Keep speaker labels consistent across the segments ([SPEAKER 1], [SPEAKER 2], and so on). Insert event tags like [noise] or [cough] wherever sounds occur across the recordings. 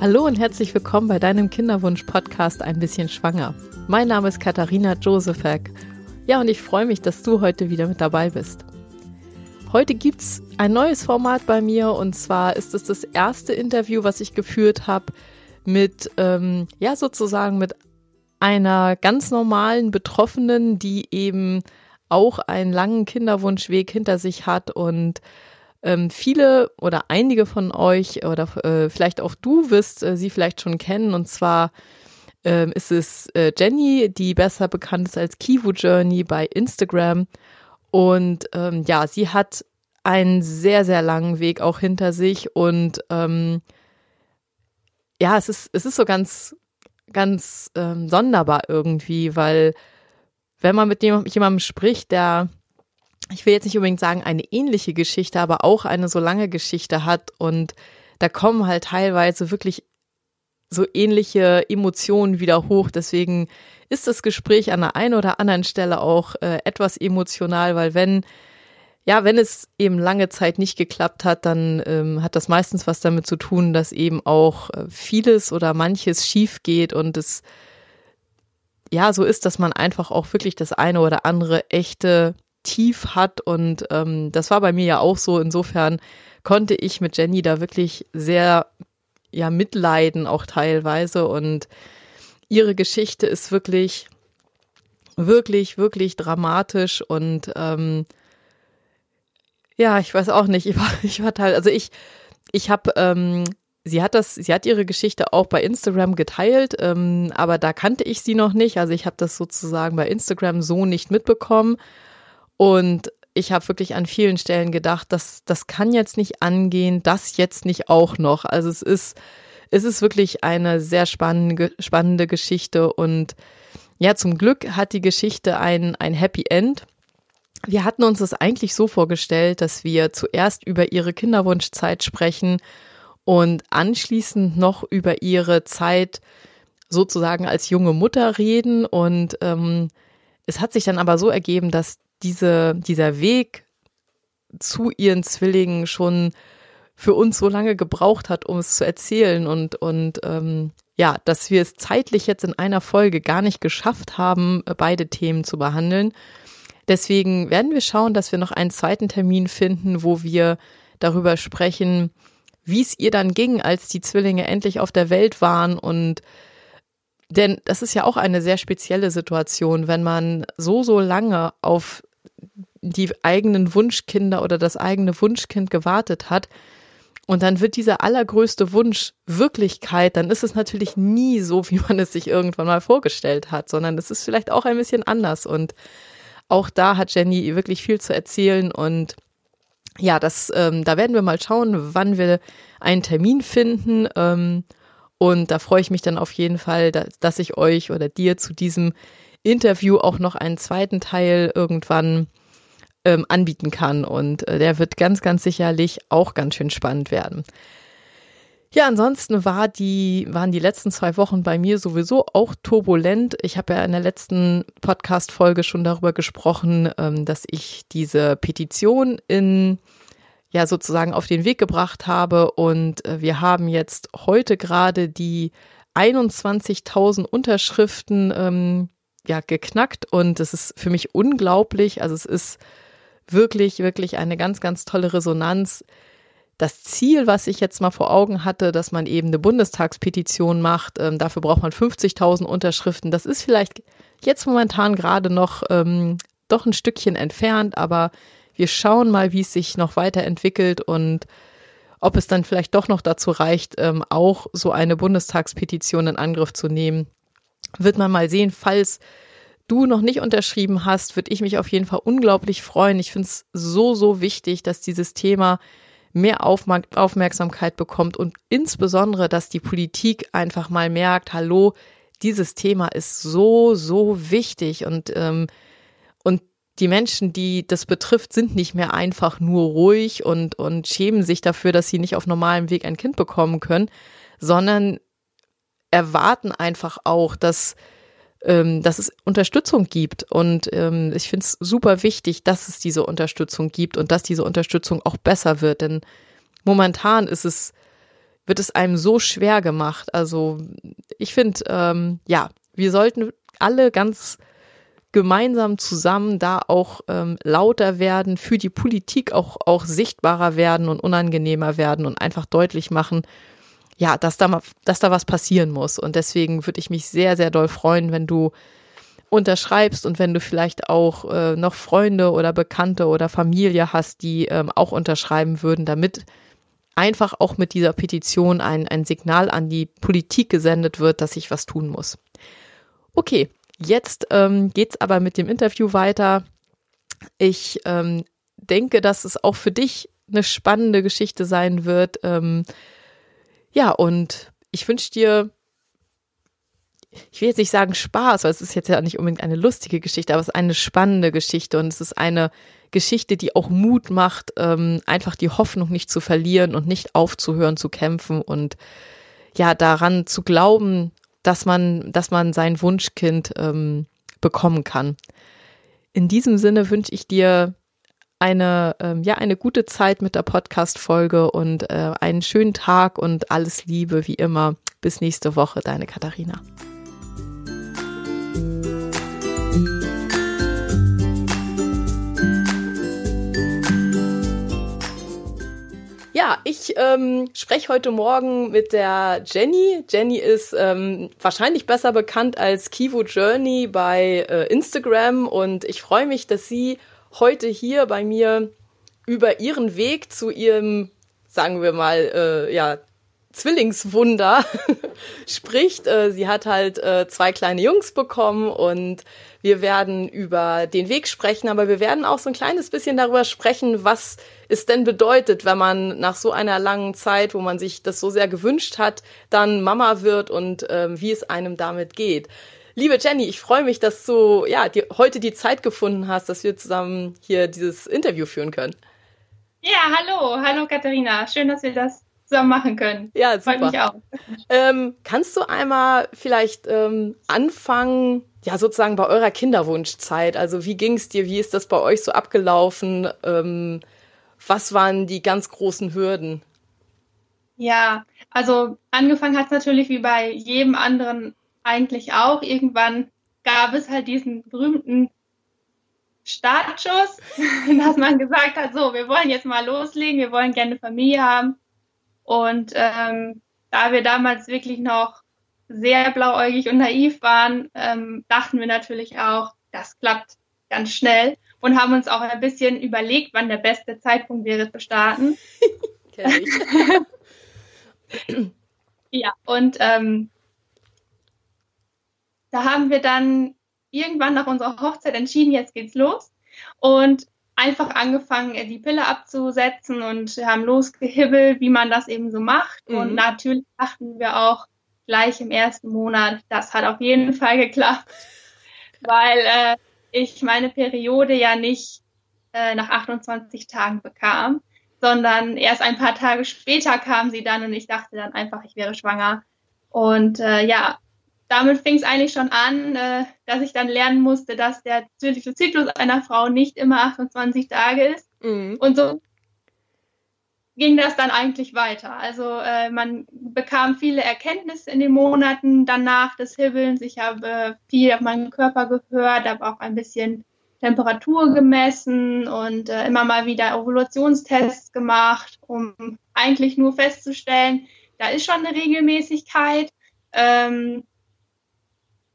[SPEAKER 1] Hallo und herzlich willkommen bei deinem Kinderwunsch-Podcast Ein bisschen schwanger. Mein Name ist Katharina Josefek. Ja, und ich freue mich, dass du heute wieder mit dabei bist. Heute gibt es ein neues Format bei mir und zwar ist es das erste Interview, was ich geführt habe mit, ähm, ja, sozusagen mit einer ganz normalen Betroffenen, die eben auch einen langen Kinderwunschweg hinter sich hat und ähm, viele oder einige von euch oder äh, vielleicht auch du wirst äh, sie vielleicht schon kennen. Und zwar ähm, ist es äh, Jenny, die besser bekannt ist als Kivu Journey bei Instagram. Und ähm, ja, sie hat einen sehr, sehr langen Weg auch hinter sich. Und ähm, ja, es ist, es ist so ganz, ganz ähm, sonderbar irgendwie, weil wenn man mit jemandem spricht, der, ich will jetzt nicht unbedingt sagen, eine ähnliche Geschichte, aber auch eine so lange Geschichte hat und da kommen halt teilweise wirklich so ähnliche Emotionen wieder hoch. Deswegen ist das Gespräch an der einen oder anderen Stelle auch äh, etwas emotional, weil wenn ja, wenn es eben lange Zeit nicht geklappt hat, dann ähm, hat das meistens was damit zu tun, dass eben auch äh, vieles oder manches schief geht und es ja so ist, dass man einfach auch wirklich das eine oder andere echte Tief hat und ähm, das war bei mir ja auch so. Insofern konnte ich mit Jenny da wirklich sehr ja mitleiden auch teilweise und ihre Geschichte ist wirklich wirklich wirklich dramatisch und ähm, ja, ich weiß auch nicht. Ich war, [laughs] ich war teil, also ich, ich habe, ähm, sie hat das, sie hat ihre Geschichte auch bei Instagram geteilt, ähm, aber da kannte ich sie noch nicht. Also ich habe das sozusagen bei Instagram so nicht mitbekommen. Und ich habe wirklich an vielen Stellen gedacht, dass das kann jetzt nicht angehen, das jetzt nicht auch noch. Also es ist, es ist wirklich eine sehr spannende, spannende Geschichte und ja, zum Glück hat die Geschichte ein, ein Happy End. Wir hatten uns das eigentlich so vorgestellt, dass wir zuerst über ihre Kinderwunschzeit sprechen und anschließend noch über ihre Zeit sozusagen als junge Mutter reden. Und ähm, es hat sich dann aber so ergeben, dass diese, dieser Weg zu ihren Zwillingen schon für uns so lange gebraucht hat, um es zu erzählen und, und ähm, ja, dass wir es zeitlich jetzt in einer Folge gar nicht geschafft haben, beide Themen zu behandeln. Deswegen werden wir schauen, dass wir noch einen zweiten Termin finden, wo wir darüber sprechen, wie es ihr dann ging, als die Zwillinge endlich auf der Welt waren und denn das ist ja auch eine sehr spezielle Situation, wenn man so, so lange auf die eigenen Wunschkinder oder das eigene Wunschkind gewartet hat. Und dann wird dieser allergrößte Wunsch Wirklichkeit, dann ist es natürlich nie so, wie man es sich irgendwann mal vorgestellt hat, sondern es ist vielleicht auch ein bisschen anders. Und auch da hat Jenny wirklich viel zu erzählen. Und ja, das, ähm, da werden wir mal schauen, wann wir einen Termin finden. Ähm, und da freue ich mich dann auf jeden Fall, dass, dass ich euch oder dir zu diesem Interview auch noch einen zweiten Teil irgendwann ähm, anbieten kann. Und äh, der wird ganz, ganz sicherlich auch ganz schön spannend werden. Ja, ansonsten war die, waren die letzten zwei Wochen bei mir sowieso auch turbulent. Ich habe ja in der letzten Podcast-Folge schon darüber gesprochen, ähm, dass ich diese Petition in, ja, sozusagen auf den Weg gebracht habe. Und äh, wir haben jetzt heute gerade die 21.000 Unterschriften, ähm, ja, geknackt. Und es ist für mich unglaublich. Also es ist wirklich, wirklich eine ganz, ganz tolle Resonanz das Ziel, was ich jetzt mal vor Augen hatte, dass man eben eine Bundestagspetition macht, ähm, dafür braucht man 50.000 Unterschriften. Das ist vielleicht jetzt momentan gerade noch ähm, doch ein Stückchen entfernt, aber wir schauen mal, wie es sich noch weiterentwickelt und ob es dann vielleicht doch noch dazu reicht, ähm, auch so eine Bundestagspetition in Angriff zu nehmen. Wird man mal sehen, falls du noch nicht unterschrieben hast, würde ich mich auf jeden Fall unglaublich freuen. Ich finde es so, so wichtig, dass dieses Thema mehr Aufmerksamkeit bekommt und insbesondere, dass die Politik einfach mal merkt, hallo, dieses Thema ist so, so wichtig und, ähm, und die Menschen, die das betrifft, sind nicht mehr einfach nur ruhig und, und schämen sich dafür, dass sie nicht auf normalem Weg ein Kind bekommen können, sondern erwarten einfach auch, dass ähm, dass es Unterstützung gibt. Und ähm, ich finde es super wichtig, dass es diese Unterstützung gibt und dass diese Unterstützung auch besser wird. Denn momentan ist es wird es einem so schwer gemacht. Also ich finde, ähm, ja, wir sollten alle ganz gemeinsam zusammen da auch ähm, lauter werden, für die Politik auch, auch sichtbarer werden und unangenehmer werden und einfach deutlich machen, ja, dass da, dass da was passieren muss. Und deswegen würde ich mich sehr, sehr doll freuen, wenn du unterschreibst und wenn du vielleicht auch äh, noch Freunde oder Bekannte oder Familie hast, die ähm, auch unterschreiben würden, damit einfach auch mit dieser Petition ein, ein Signal an die Politik gesendet wird, dass sich was tun muss. Okay, Jetzt ähm, geht's aber mit dem Interview weiter. Ich ähm, denke, dass es auch für dich eine spannende Geschichte sein wird. Ähm, ja, und ich wünsche dir, ich will jetzt nicht sagen Spaß, weil es ist jetzt ja nicht unbedingt eine lustige Geschichte, aber es ist eine spannende Geschichte und es ist eine Geschichte, die auch Mut macht, ähm, einfach die Hoffnung nicht zu verlieren und nicht aufzuhören zu kämpfen und ja, daran zu glauben, dass man, dass man sein Wunschkind ähm, bekommen kann. In diesem Sinne wünsche ich dir eine, ähm, ja, eine gute Zeit mit der Podcast-Folge und äh, einen schönen Tag und alles Liebe wie immer. Bis nächste Woche, deine Katharina. Ja, ich ähm, spreche heute Morgen mit der Jenny. Jenny ist ähm, wahrscheinlich besser bekannt als Kivo Journey bei äh, Instagram und ich freue mich, dass sie heute hier bei mir über ihren Weg zu ihrem, sagen wir mal, äh, ja, Zwillingswunder [laughs] spricht. Äh, sie hat halt äh, zwei kleine Jungs bekommen und wir werden über den Weg sprechen, aber wir werden auch so ein kleines bisschen darüber sprechen, was es denn bedeutet, wenn man nach so einer langen Zeit, wo man sich das so sehr gewünscht hat, dann Mama wird und ähm, wie es einem damit geht. Liebe Jenny, ich freue mich, dass du ja die, heute die Zeit gefunden hast, dass wir zusammen hier dieses Interview führen können.
[SPEAKER 2] Ja, hallo, hallo Katharina. Schön, dass wir das zusammen machen können.
[SPEAKER 1] Ja, super. Freut mich auch. Ähm, kannst du einmal vielleicht ähm, anfangen, ja, sozusagen bei eurer Kinderwunschzeit? Also wie ging es dir? Wie ist das bei euch so abgelaufen? Ähm, was waren die ganz großen Hürden?
[SPEAKER 2] Ja, also angefangen hat es natürlich wie bei jedem anderen eigentlich auch. Irgendwann gab es halt diesen berühmten Startschuss, [laughs] dass man gesagt hat, so, wir wollen jetzt mal loslegen, wir wollen gerne Familie haben. Und ähm, da wir damals wirklich noch sehr blauäugig und naiv waren, ähm, dachten wir natürlich auch, das klappt ganz schnell und haben uns auch ein bisschen überlegt, wann der beste Zeitpunkt wäre zu starten. [laughs] [laughs] ja, und ähm, da haben wir dann irgendwann nach unserer Hochzeit entschieden, jetzt geht's los. Und einfach angefangen, die Pille abzusetzen und haben losgehibbelt, wie man das eben so macht. Mhm. Und natürlich dachten wir auch gleich im ersten Monat, das hat auf jeden Fall geklappt, [laughs] weil äh, ich meine Periode ja nicht äh, nach 28 Tagen bekam, sondern erst ein paar Tage später kam sie dann und ich dachte dann einfach, ich wäre schwanger. Und äh, ja, damit fing es eigentlich schon an, äh, dass ich dann lernen musste, dass der natürliche Zyklus einer Frau nicht immer 28 Tage ist. Mhm. Und so ging das dann eigentlich weiter. Also äh, man bekam viele Erkenntnisse in den Monaten danach des Hibbelns. Ich habe viel auf meinen Körper gehört, habe auch ein bisschen Temperatur gemessen und äh, immer mal wieder Ovulationstests gemacht, um eigentlich nur festzustellen, da ist schon eine Regelmäßigkeit. Ähm,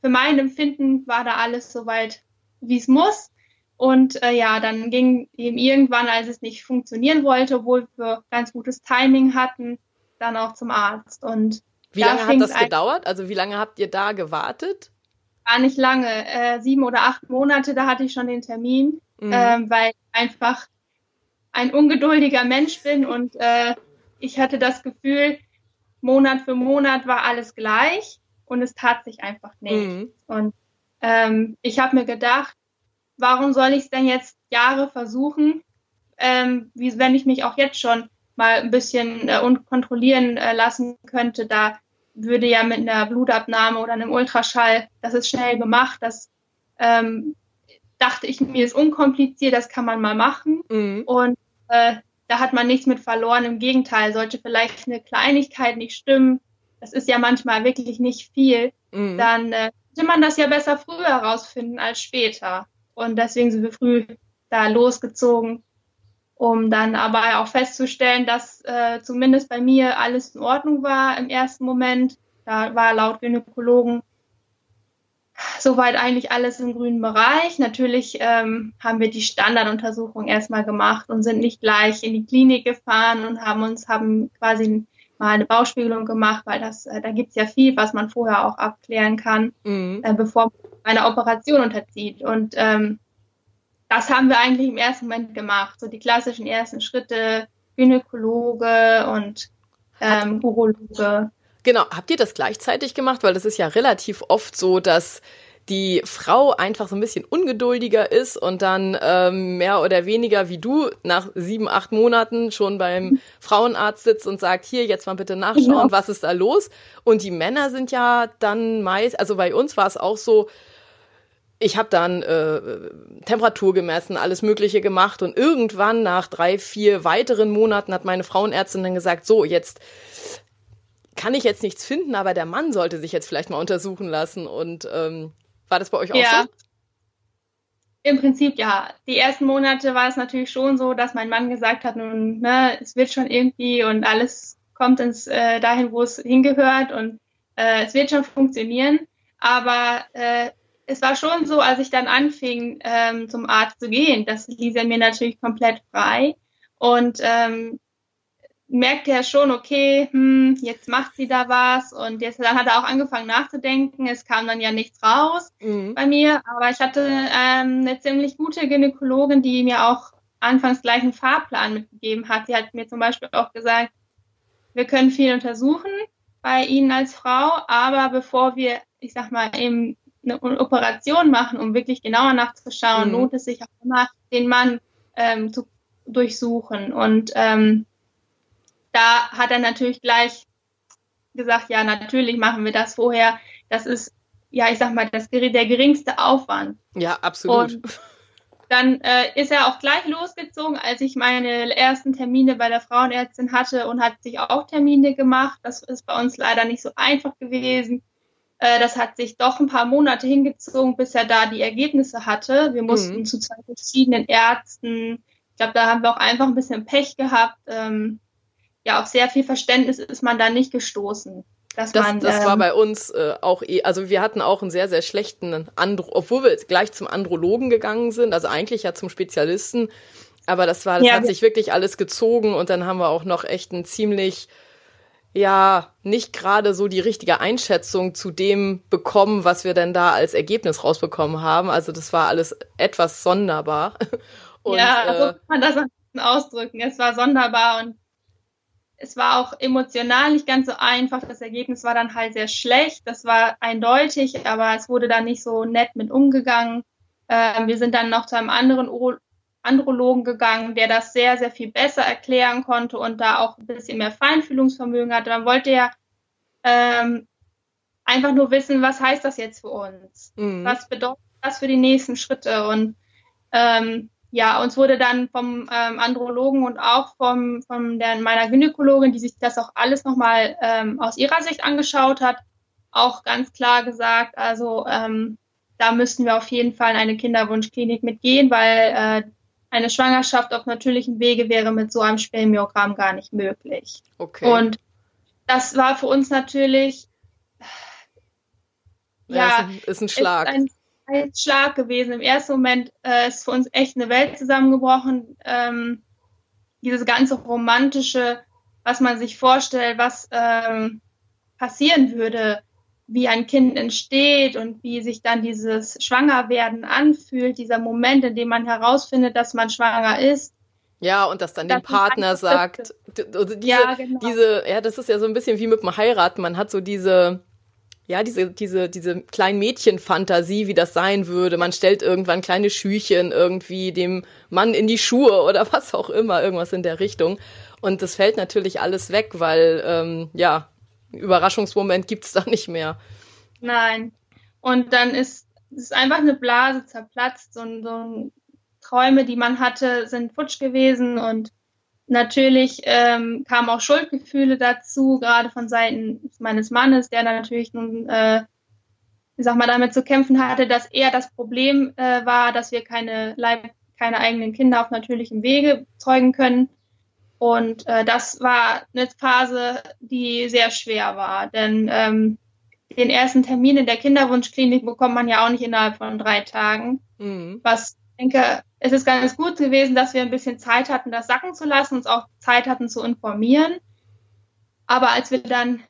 [SPEAKER 2] für mein Empfinden war da alles soweit, wie es muss. Und äh, ja, dann ging eben irgendwann, als es nicht funktionieren wollte, obwohl wir ganz gutes Timing hatten, dann auch zum Arzt. Und
[SPEAKER 1] wie lange hat das gedauert? Also wie lange habt ihr da gewartet?
[SPEAKER 2] Gar nicht lange, äh, sieben oder acht Monate, da hatte ich schon den Termin, mhm. äh, weil ich einfach ein ungeduldiger Mensch bin und äh, ich hatte das Gefühl, Monat für Monat war alles gleich und es tat sich einfach nicht. Mhm. Und ähm, ich habe mir gedacht, warum soll ich es denn jetzt Jahre versuchen, ähm, wie wenn ich mich auch jetzt schon mal ein bisschen äh, kontrollieren äh, lassen könnte, da würde ja mit einer Blutabnahme oder einem Ultraschall, das ist schnell gemacht, das ähm, dachte ich mir ist unkompliziert, das kann man mal machen. Mhm. Und äh, da hat man nichts mit verloren. Im Gegenteil, sollte vielleicht eine Kleinigkeit nicht stimmen, das ist ja manchmal wirklich nicht viel, mhm. dann äh, könnte man das ja besser früher herausfinden als später. Und deswegen sind wir früh da losgezogen, um dann aber auch festzustellen, dass äh, zumindest bei mir alles in Ordnung war im ersten Moment. Da war laut Gynäkologen soweit eigentlich alles im grünen Bereich. Natürlich ähm, haben wir die Standarduntersuchung erstmal gemacht und sind nicht gleich in die Klinik gefahren und haben uns haben quasi mal eine Bauchspiegelung gemacht, weil das äh, da gibt's ja viel, was man vorher auch abklären kann, mhm. äh, bevor man eine Operation unterzieht. Und ähm, das haben wir eigentlich im ersten Moment gemacht. So die klassischen ersten Schritte, Gynäkologe und ähm, Urologe.
[SPEAKER 1] Genau, habt ihr das gleichzeitig gemacht? Weil das ist ja relativ oft so, dass die Frau einfach so ein bisschen ungeduldiger ist und dann ähm, mehr oder weniger wie du nach sieben, acht Monaten schon beim Frauenarzt sitzt und sagt, hier, jetzt mal bitte nachschauen, ja. was ist da los? Und die Männer sind ja dann meist, also bei uns war es auch so, ich habe dann äh, Temperatur gemessen, alles Mögliche gemacht und irgendwann nach drei, vier weiteren Monaten hat meine Frauenärztin dann gesagt, so, jetzt kann ich jetzt nichts finden, aber der Mann sollte sich jetzt vielleicht mal untersuchen lassen. Und ähm, war das bei euch auch ja. so?
[SPEAKER 2] Im Prinzip ja. Die ersten Monate war es natürlich schon so, dass mein Mann gesagt hat, nun, ne, es wird schon irgendwie und alles kommt ins äh, dahin, wo es hingehört und äh, es wird schon funktionieren. Aber äh, es war schon so, als ich dann anfing, ähm, zum Arzt zu gehen, das ließ er mir natürlich komplett frei. Und ähm, merkte er schon, okay, hm, jetzt macht sie da was und jetzt dann hat er auch angefangen nachzudenken. Es kam dann ja nichts raus mhm. bei mir, aber ich hatte ähm, eine ziemlich gute Gynäkologin, die mir auch anfangs gleich einen Fahrplan mitgegeben hat. Sie hat mir zum Beispiel auch gesagt, wir können viel untersuchen bei Ihnen als Frau, aber bevor wir, ich sag mal, eben eine Operation machen, um wirklich genauer nachzuschauen, mhm. lohnt es sich auch immer, den Mann ähm, zu durchsuchen und ähm, da hat er natürlich gleich gesagt, ja, natürlich machen wir das vorher. Das ist, ja, ich sag mal, das, der geringste Aufwand.
[SPEAKER 1] Ja, absolut.
[SPEAKER 2] Und dann äh, ist er auch gleich losgezogen, als ich meine ersten Termine bei der Frauenärztin hatte und hat sich auch Termine gemacht. Das ist bei uns leider nicht so einfach gewesen. Äh, das hat sich doch ein paar Monate hingezogen, bis er da die Ergebnisse hatte. Wir mussten mhm. zu zwei verschiedenen Ärzten. Ich glaube, da haben wir auch einfach ein bisschen Pech gehabt. Ähm, ja, auf sehr viel Verständnis ist man da nicht gestoßen.
[SPEAKER 1] Dass das, man, das ähm, war bei uns äh, auch eh, also wir hatten auch einen sehr, sehr schlechten Andro, obwohl wir gleich zum Andrologen gegangen sind, also eigentlich ja zum Spezialisten, aber das war, das ja, hat sich wirklich alles gezogen und dann haben wir auch noch echt ein ziemlich, ja, nicht gerade so die richtige Einschätzung zu dem bekommen, was wir denn da als Ergebnis rausbekommen haben. Also das war alles etwas sonderbar. [laughs]
[SPEAKER 2] Und, ja, so also kann man das ausdrücken. Es war sonderbar und es war auch emotional nicht ganz so einfach. Das Ergebnis war dann halt sehr schlecht. Das war eindeutig, aber es wurde dann nicht so nett mit umgegangen. Ähm, wir sind dann noch zu einem anderen Andrologen gegangen, der das sehr, sehr viel besser erklären konnte und da auch ein bisschen mehr Feinfühlungsvermögen hatte. Dann wollte er ähm, einfach nur wissen, was heißt das jetzt für uns? Mhm. Was bedeutet das für die nächsten Schritte? Und ähm, ja, uns wurde dann vom ähm, Andrologen und auch vom, von der, meiner Gynäkologin, die sich das auch alles nochmal ähm, aus ihrer Sicht angeschaut hat, auch ganz klar gesagt, also ähm, da müssten wir auf jeden Fall in eine Kinderwunschklinik mitgehen, weil äh, eine Schwangerschaft auf natürlichem Wege wäre mit so einem Spermiogramm gar nicht möglich. Okay. Und das war für uns natürlich
[SPEAKER 1] ja, ja ist, ein, ist ein Schlag. Ist ein
[SPEAKER 2] Schlag gewesen. Im ersten Moment äh, ist für uns echt eine Welt zusammengebrochen. Ähm, dieses ganze romantische, was man sich vorstellt, was ähm, passieren würde, wie ein Kind entsteht und wie sich dann dieses Schwangerwerden anfühlt, dieser Moment, in dem man herausfindet, dass man schwanger ist.
[SPEAKER 1] Ja, und das dann das dem Partner sagt. Diese, ja, genau. diese, ja, das ist ja so ein bisschen wie mit dem Heiraten. Man hat so diese, ja, diese, diese, diese kleinen Mädchenfantasie, wie das sein würde. Man stellt irgendwann kleine Schüchen irgendwie dem Mann in die Schuhe [laughs] oder was auch immer, irgendwas in der Richtung. Und das fällt natürlich alles weg, weil, ähm, ja, Überraschungsmoment gibt's da nicht mehr.
[SPEAKER 2] Nein. Und dann ist, ist einfach eine Blase zerplatzt und so Träume, die man hatte, sind futsch gewesen und natürlich ähm, kamen auch Schuldgefühle dazu, gerade von Seiten meines Mannes, der natürlich nun, äh, ich sag mal, damit zu kämpfen hatte, dass er das Problem äh, war, dass wir keine Leib keine eigenen Kinder auf natürlichem Wege zeugen können. Und äh, das war eine Phase, die sehr schwer war, denn ähm, den ersten Termin in der Kinderwunschklinik bekommt man ja auch nicht innerhalb von drei Tagen. Mhm. Was ich denke, es ist ganz gut gewesen, dass wir ein bisschen Zeit hatten, das sacken zu lassen, uns auch Zeit hatten zu informieren. Aber als wir dann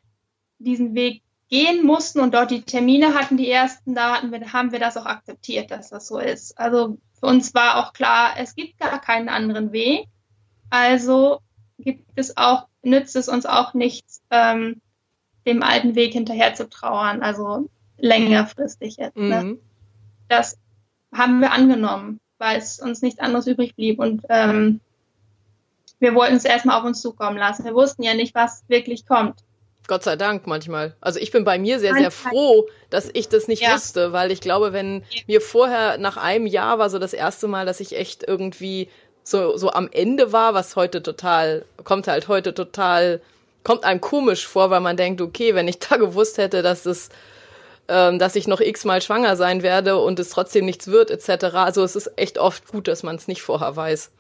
[SPEAKER 2] diesen Weg gehen mussten und dort die Termine hatten, die ersten, da hatten wir, haben wir das auch akzeptiert, dass das so ist. Also für uns war auch klar, es gibt gar keinen anderen Weg. Also gibt es auch, nützt es uns auch nichts, ähm, dem alten Weg hinterher zu trauern, also längerfristig jetzt. Ne? Mhm. Das haben wir angenommen, weil es uns nichts anderes übrig blieb. Und ähm, wir wollten es erstmal auf uns zukommen lassen. Wir wussten ja nicht, was wirklich kommt.
[SPEAKER 1] Gott sei Dank manchmal. Also ich bin bei mir sehr, sehr froh, dass ich das nicht ja. wusste, weil ich glaube, wenn mir vorher nach einem Jahr war so das erste Mal, dass ich echt irgendwie so, so am Ende war, was heute total, kommt halt heute total, kommt einem komisch vor, weil man denkt, okay, wenn ich [laughs] da gewusst hätte, dass es, ähm, dass ich noch x-mal schwanger sein werde und es trotzdem nichts wird, etc. Also es ist echt oft gut, dass man es nicht vorher weiß.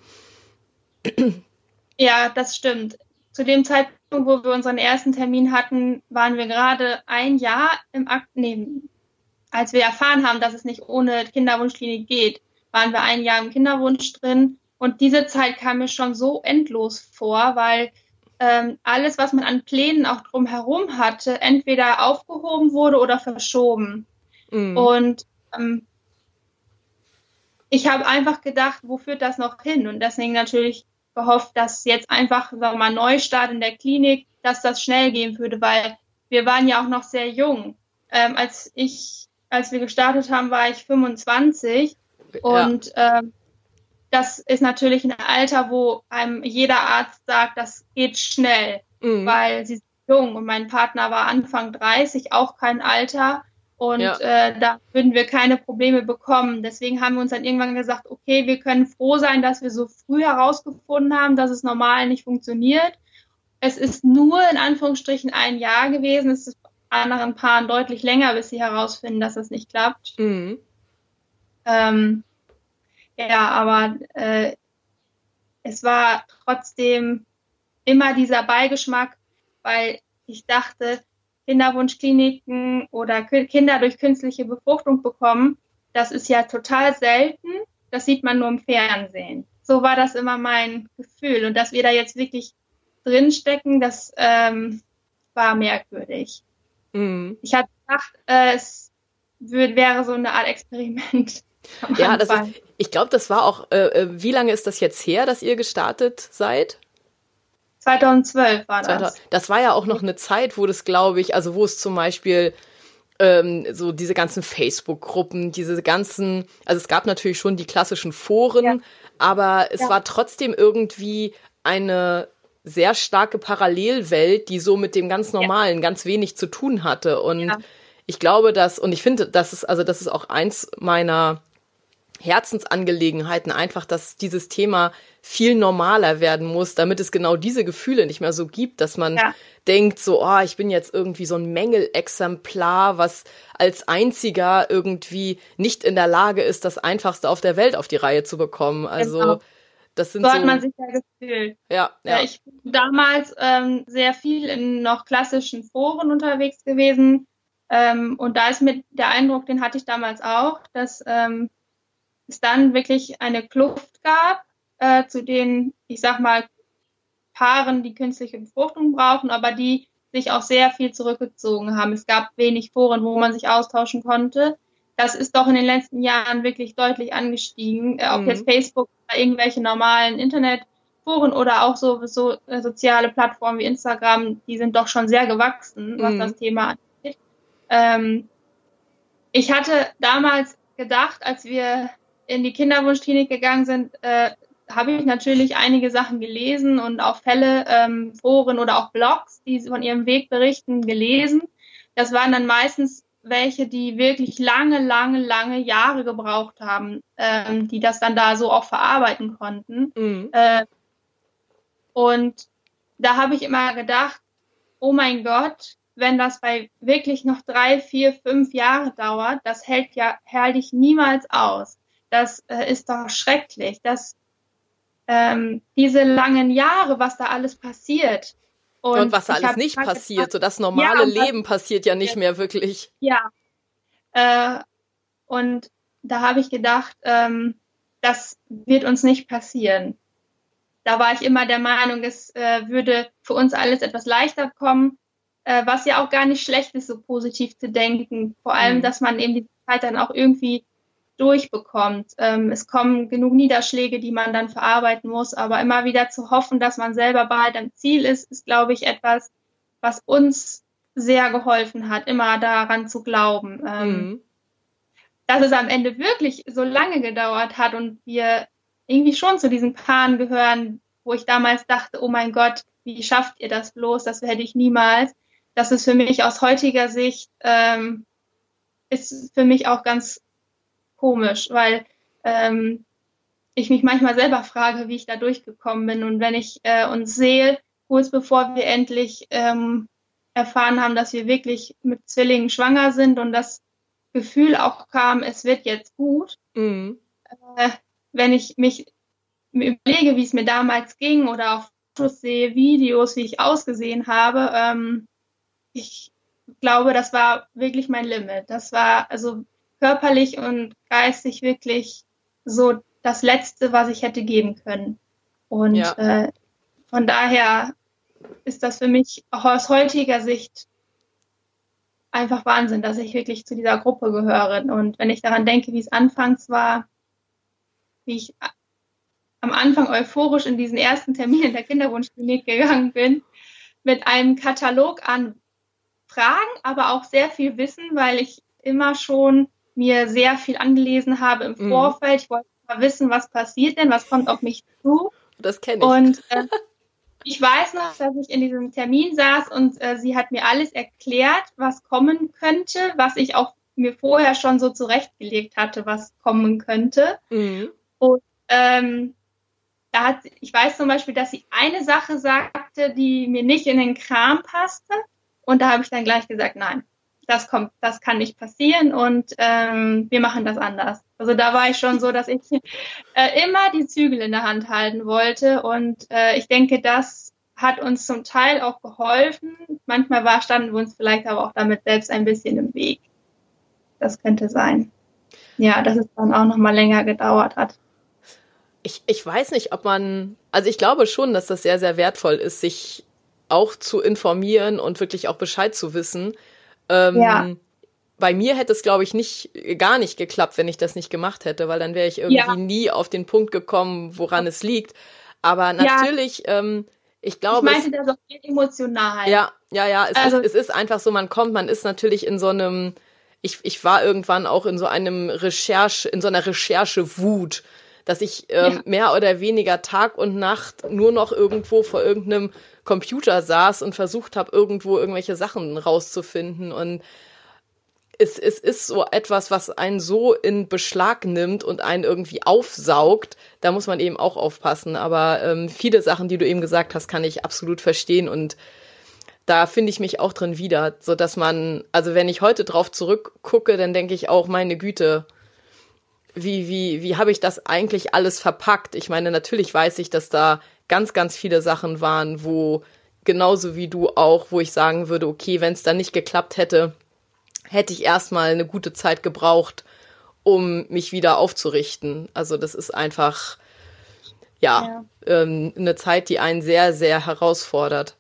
[SPEAKER 2] Ja, das stimmt. Zu dem Zeitpunkt, wo wir unseren ersten Termin hatten, waren wir gerade ein Jahr im Akt, nee, als wir erfahren haben, dass es nicht ohne Kinderwunschklinik geht, waren wir ein Jahr im Kinderwunsch drin und diese Zeit kam mir schon so endlos vor, weil ähm, alles, was man an Plänen auch drumherum hatte, entweder aufgehoben wurde oder verschoben. Mhm. Und ähm, ich habe einfach gedacht, wo führt das noch hin? Und deswegen natürlich gehofft, dass jetzt einfach, sagen wir mal, Neustart in der Klinik, dass das schnell gehen würde, weil wir waren ja auch noch sehr jung. Ähm, als ich, als wir gestartet haben, war ich 25 und ja. ähm, das ist natürlich ein Alter, wo einem jeder Arzt sagt, das geht schnell, mhm. weil sie sind jung und mein Partner war Anfang 30, auch kein Alter. Und ja. äh, da würden wir keine Probleme bekommen. Deswegen haben wir uns dann irgendwann gesagt, okay, wir können froh sein, dass wir so früh herausgefunden haben, dass es normal nicht funktioniert. Es ist nur in Anführungsstrichen ein Jahr gewesen. Es ist bei anderen Paaren deutlich länger, bis sie herausfinden, dass es nicht klappt. Mhm. Ähm, ja, aber äh, es war trotzdem immer dieser Beigeschmack, weil ich dachte, Kinderwunschkliniken oder Kinder durch künstliche Befruchtung bekommen, das ist ja total selten. Das sieht man nur im Fernsehen. So war das immer mein Gefühl. Und dass wir da jetzt wirklich drinstecken, das ähm, war merkwürdig. Mhm. Ich hatte gedacht, äh, es wäre so eine Art Experiment.
[SPEAKER 1] Ja, das ist, ich glaube, das war auch, äh, äh, wie lange ist das jetzt her, dass ihr gestartet seid?
[SPEAKER 2] 2012 war das.
[SPEAKER 1] Das war ja auch noch eine Zeit, wo das, glaube ich, also wo es zum Beispiel ähm, so diese ganzen Facebook-Gruppen, diese ganzen, also es gab natürlich schon die klassischen Foren, ja. aber es ja. war trotzdem irgendwie eine sehr starke Parallelwelt, die so mit dem ganz Normalen ja. ganz wenig zu tun hatte. Und ich glaube, dass, und ich finde, das ist, also das ist auch eins meiner Herzensangelegenheiten einfach, dass dieses Thema viel normaler werden muss, damit es genau diese Gefühle nicht mehr so gibt, dass man ja. denkt so, oh, ich bin jetzt irgendwie so ein Mängelexemplar, was als einziger irgendwie nicht in der Lage ist, das einfachste auf der Welt auf die Reihe zu bekommen. Also genau. Das sind
[SPEAKER 2] so, so hat man sich ja gefühlt.
[SPEAKER 1] Ja,
[SPEAKER 2] ja. Ich bin damals ähm, sehr viel in noch klassischen Foren unterwegs gewesen. Ähm, und da ist mir der Eindruck, den hatte ich damals auch, dass ähm, es dann wirklich eine Kluft gab äh, zu den, ich sag mal, Paaren, die künstliche Befruchtung brauchen, aber die sich auch sehr viel zurückgezogen haben. Es gab wenig Foren, wo man sich austauschen konnte. Das ist doch in den letzten Jahren wirklich deutlich angestiegen. Äh, ob mhm. jetzt Facebook oder irgendwelche normalen Internetforen oder auch so, so äh, soziale Plattformen wie Instagram, die sind doch schon sehr gewachsen, was mhm. das Thema angeht. Ähm, ich hatte damals gedacht, als wir in die Kinderwunschklinik gegangen sind, äh, habe ich natürlich einige Sachen gelesen und auch Fälle, ähm, Foren oder auch Blogs, die von ihrem Weg berichten, gelesen. Das waren dann meistens welche, die wirklich lange, lange, lange Jahre gebraucht haben, ähm, die das dann da so auch verarbeiten konnten. Mhm. Äh, Und da habe ich immer gedacht, oh mein Gott, wenn das bei wirklich noch drei, vier, fünf Jahre dauert, das hält ja herrlich niemals aus. Das äh, ist doch schrecklich. dass ähm, diese langen Jahre, was da alles passiert.
[SPEAKER 1] Und, und was da alles nicht passiert, gedacht, so das normale ja, Leben passiert ja nicht mehr wirklich.
[SPEAKER 2] Ja. Äh, und da habe ich gedacht, ähm, das wird uns nicht passieren. Da war ich immer der Meinung, es äh, würde für uns alles etwas leichter kommen, äh, was ja auch gar nicht schlecht ist, so positiv zu denken. Vor allem, mhm. dass man eben die Zeit dann auch irgendwie durchbekommt. Ähm, es kommen genug Niederschläge, die man dann verarbeiten muss, aber immer wieder zu hoffen, dass man selber bald am Ziel ist, ist, glaube ich, etwas, was uns sehr geholfen hat, immer daran zu glauben. Ähm, mhm. Dass es am Ende wirklich so lange gedauert hat und wir irgendwie schon zu diesen Paaren gehören, wo ich damals dachte, oh mein Gott, wie schafft ihr das bloß? Das werde ich niemals. Das ist für mich aus heutiger Sicht, ähm, ist für mich auch ganz komisch, weil ähm, ich mich manchmal selber frage, wie ich da durchgekommen bin. Und wenn ich äh, uns sehe, kurz bevor wir endlich ähm, erfahren haben, dass wir wirklich mit Zwillingen schwanger sind und das Gefühl auch kam, es wird jetzt gut, mhm. äh, wenn ich mich überlege, wie es mir damals ging oder auf Fotos sehe, Videos, wie ich ausgesehen habe, ähm, ich glaube, das war wirklich mein Limit. Das war also körperlich und geistig wirklich so das Letzte, was ich hätte geben können. Und ja. äh, von daher ist das für mich auch aus heutiger Sicht einfach Wahnsinn, dass ich wirklich zu dieser Gruppe gehöre. Und wenn ich daran denke, wie es anfangs war, wie ich am Anfang euphorisch in diesen ersten Termin in der Kinderwunschklinik gegangen bin, mit einem Katalog an Fragen, aber auch sehr viel Wissen, weil ich immer schon mir sehr viel angelesen habe im mhm. Vorfeld. Ich wollte mal wissen, was passiert denn, was kommt auf mich zu.
[SPEAKER 1] Das kenne ich.
[SPEAKER 2] Und äh, [laughs] ich weiß noch, dass ich in diesem Termin saß und äh, sie hat mir alles erklärt, was kommen könnte, was ich auch mir vorher schon so zurechtgelegt hatte, was kommen könnte. Mhm. Und ähm, da hat, ich weiß zum Beispiel, dass sie eine Sache sagte, die mir nicht in den Kram passte. Und da habe ich dann gleich gesagt, nein, das kommt, das kann nicht passieren und ähm, wir machen das anders. Also da war ich schon so, dass ich [laughs] äh, immer die Zügel in der Hand halten wollte und äh, ich denke, das hat uns zum Teil auch geholfen. Manchmal war, standen wir uns vielleicht aber auch damit selbst ein bisschen im Weg. Das könnte sein. Ja, dass es dann auch noch mal länger gedauert hat.
[SPEAKER 1] Ich, ich weiß nicht, ob man, also ich glaube schon, dass das sehr, sehr wertvoll ist, sich auch zu informieren und wirklich auch Bescheid zu wissen. Ähm, ja. Bei mir hätte es, glaube ich, nicht, gar nicht geklappt, wenn ich das nicht gemacht hätte, weil dann wäre ich irgendwie ja. nie auf den Punkt gekommen, woran es liegt. Aber natürlich, ja. ähm, ich glaube.
[SPEAKER 2] Ich meinte das auch emotional.
[SPEAKER 1] Ja, ja, ja. Es, also, ist, es ist einfach so, man kommt, man ist natürlich in so einem, ich, ich war irgendwann auch in so einem Recherche, in so einer Recherche-Wut dass ich ähm, ja. mehr oder weniger Tag und Nacht nur noch irgendwo vor irgendeinem Computer saß und versucht habe, irgendwo irgendwelche Sachen rauszufinden. Und es, es ist so etwas, was einen so in Beschlag nimmt und einen irgendwie aufsaugt. Da muss man eben auch aufpassen. Aber ähm, viele Sachen, die du eben gesagt hast, kann ich absolut verstehen und da finde ich mich auch drin wieder, so dass man, also wenn ich heute drauf zurückgucke, dann denke ich auch, meine Güte, wie, wie, wie habe ich das eigentlich alles verpackt? Ich meine, natürlich weiß ich, dass da ganz, ganz viele Sachen waren, wo genauso wie du auch, wo ich sagen würde, okay, wenn es dann nicht geklappt hätte, hätte ich erstmal eine gute Zeit gebraucht, um mich wieder aufzurichten. Also das ist einfach, ja, ja. Ähm, eine Zeit, die einen sehr, sehr herausfordert.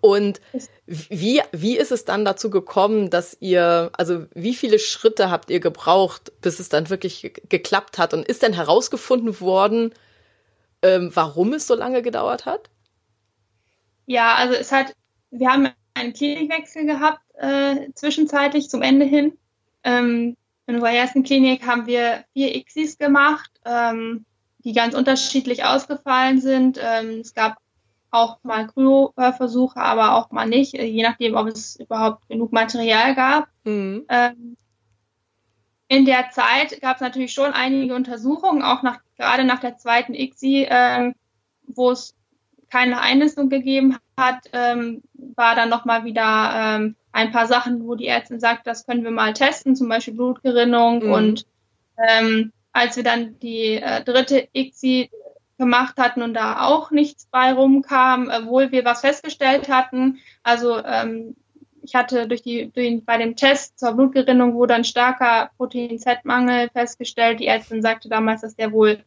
[SPEAKER 1] Und wie, wie ist es dann dazu gekommen, dass ihr, also wie viele Schritte habt ihr gebraucht, bis es dann wirklich geklappt hat? Und ist denn herausgefunden worden, ähm, warum es so lange gedauert hat?
[SPEAKER 2] Ja, also es hat, wir haben einen Klinikwechsel gehabt, äh, zwischenzeitlich zum Ende hin. Ähm, in unserer ersten Klinik haben wir vier ICSIs gemacht, ähm, die ganz unterschiedlich ausgefallen sind. Ähm, es gab auch mal Kryoversuche, aber auch mal nicht, äh, je nachdem, ob es überhaupt genug Material gab. Mhm. Ähm, in der Zeit gab es natürlich schon einige Untersuchungen, auch nach, gerade nach der zweiten ICSI, äh, wo es keine Einlistung gegeben hat, ähm, war dann nochmal wieder ähm, ein paar Sachen, wo die Ärztin sagt, das können wir mal testen, zum Beispiel Blutgerinnung. Mhm. Und ähm, als wir dann die äh, dritte ICSI gemacht hatten und da auch nichts bei rumkam, obwohl wir was festgestellt hatten. Also ähm, ich hatte durch die, durch, bei dem Test zur Blutgerinnung wurde ein starker Protein-Z-Mangel festgestellt. Die Ärztin sagte damals, dass der wohl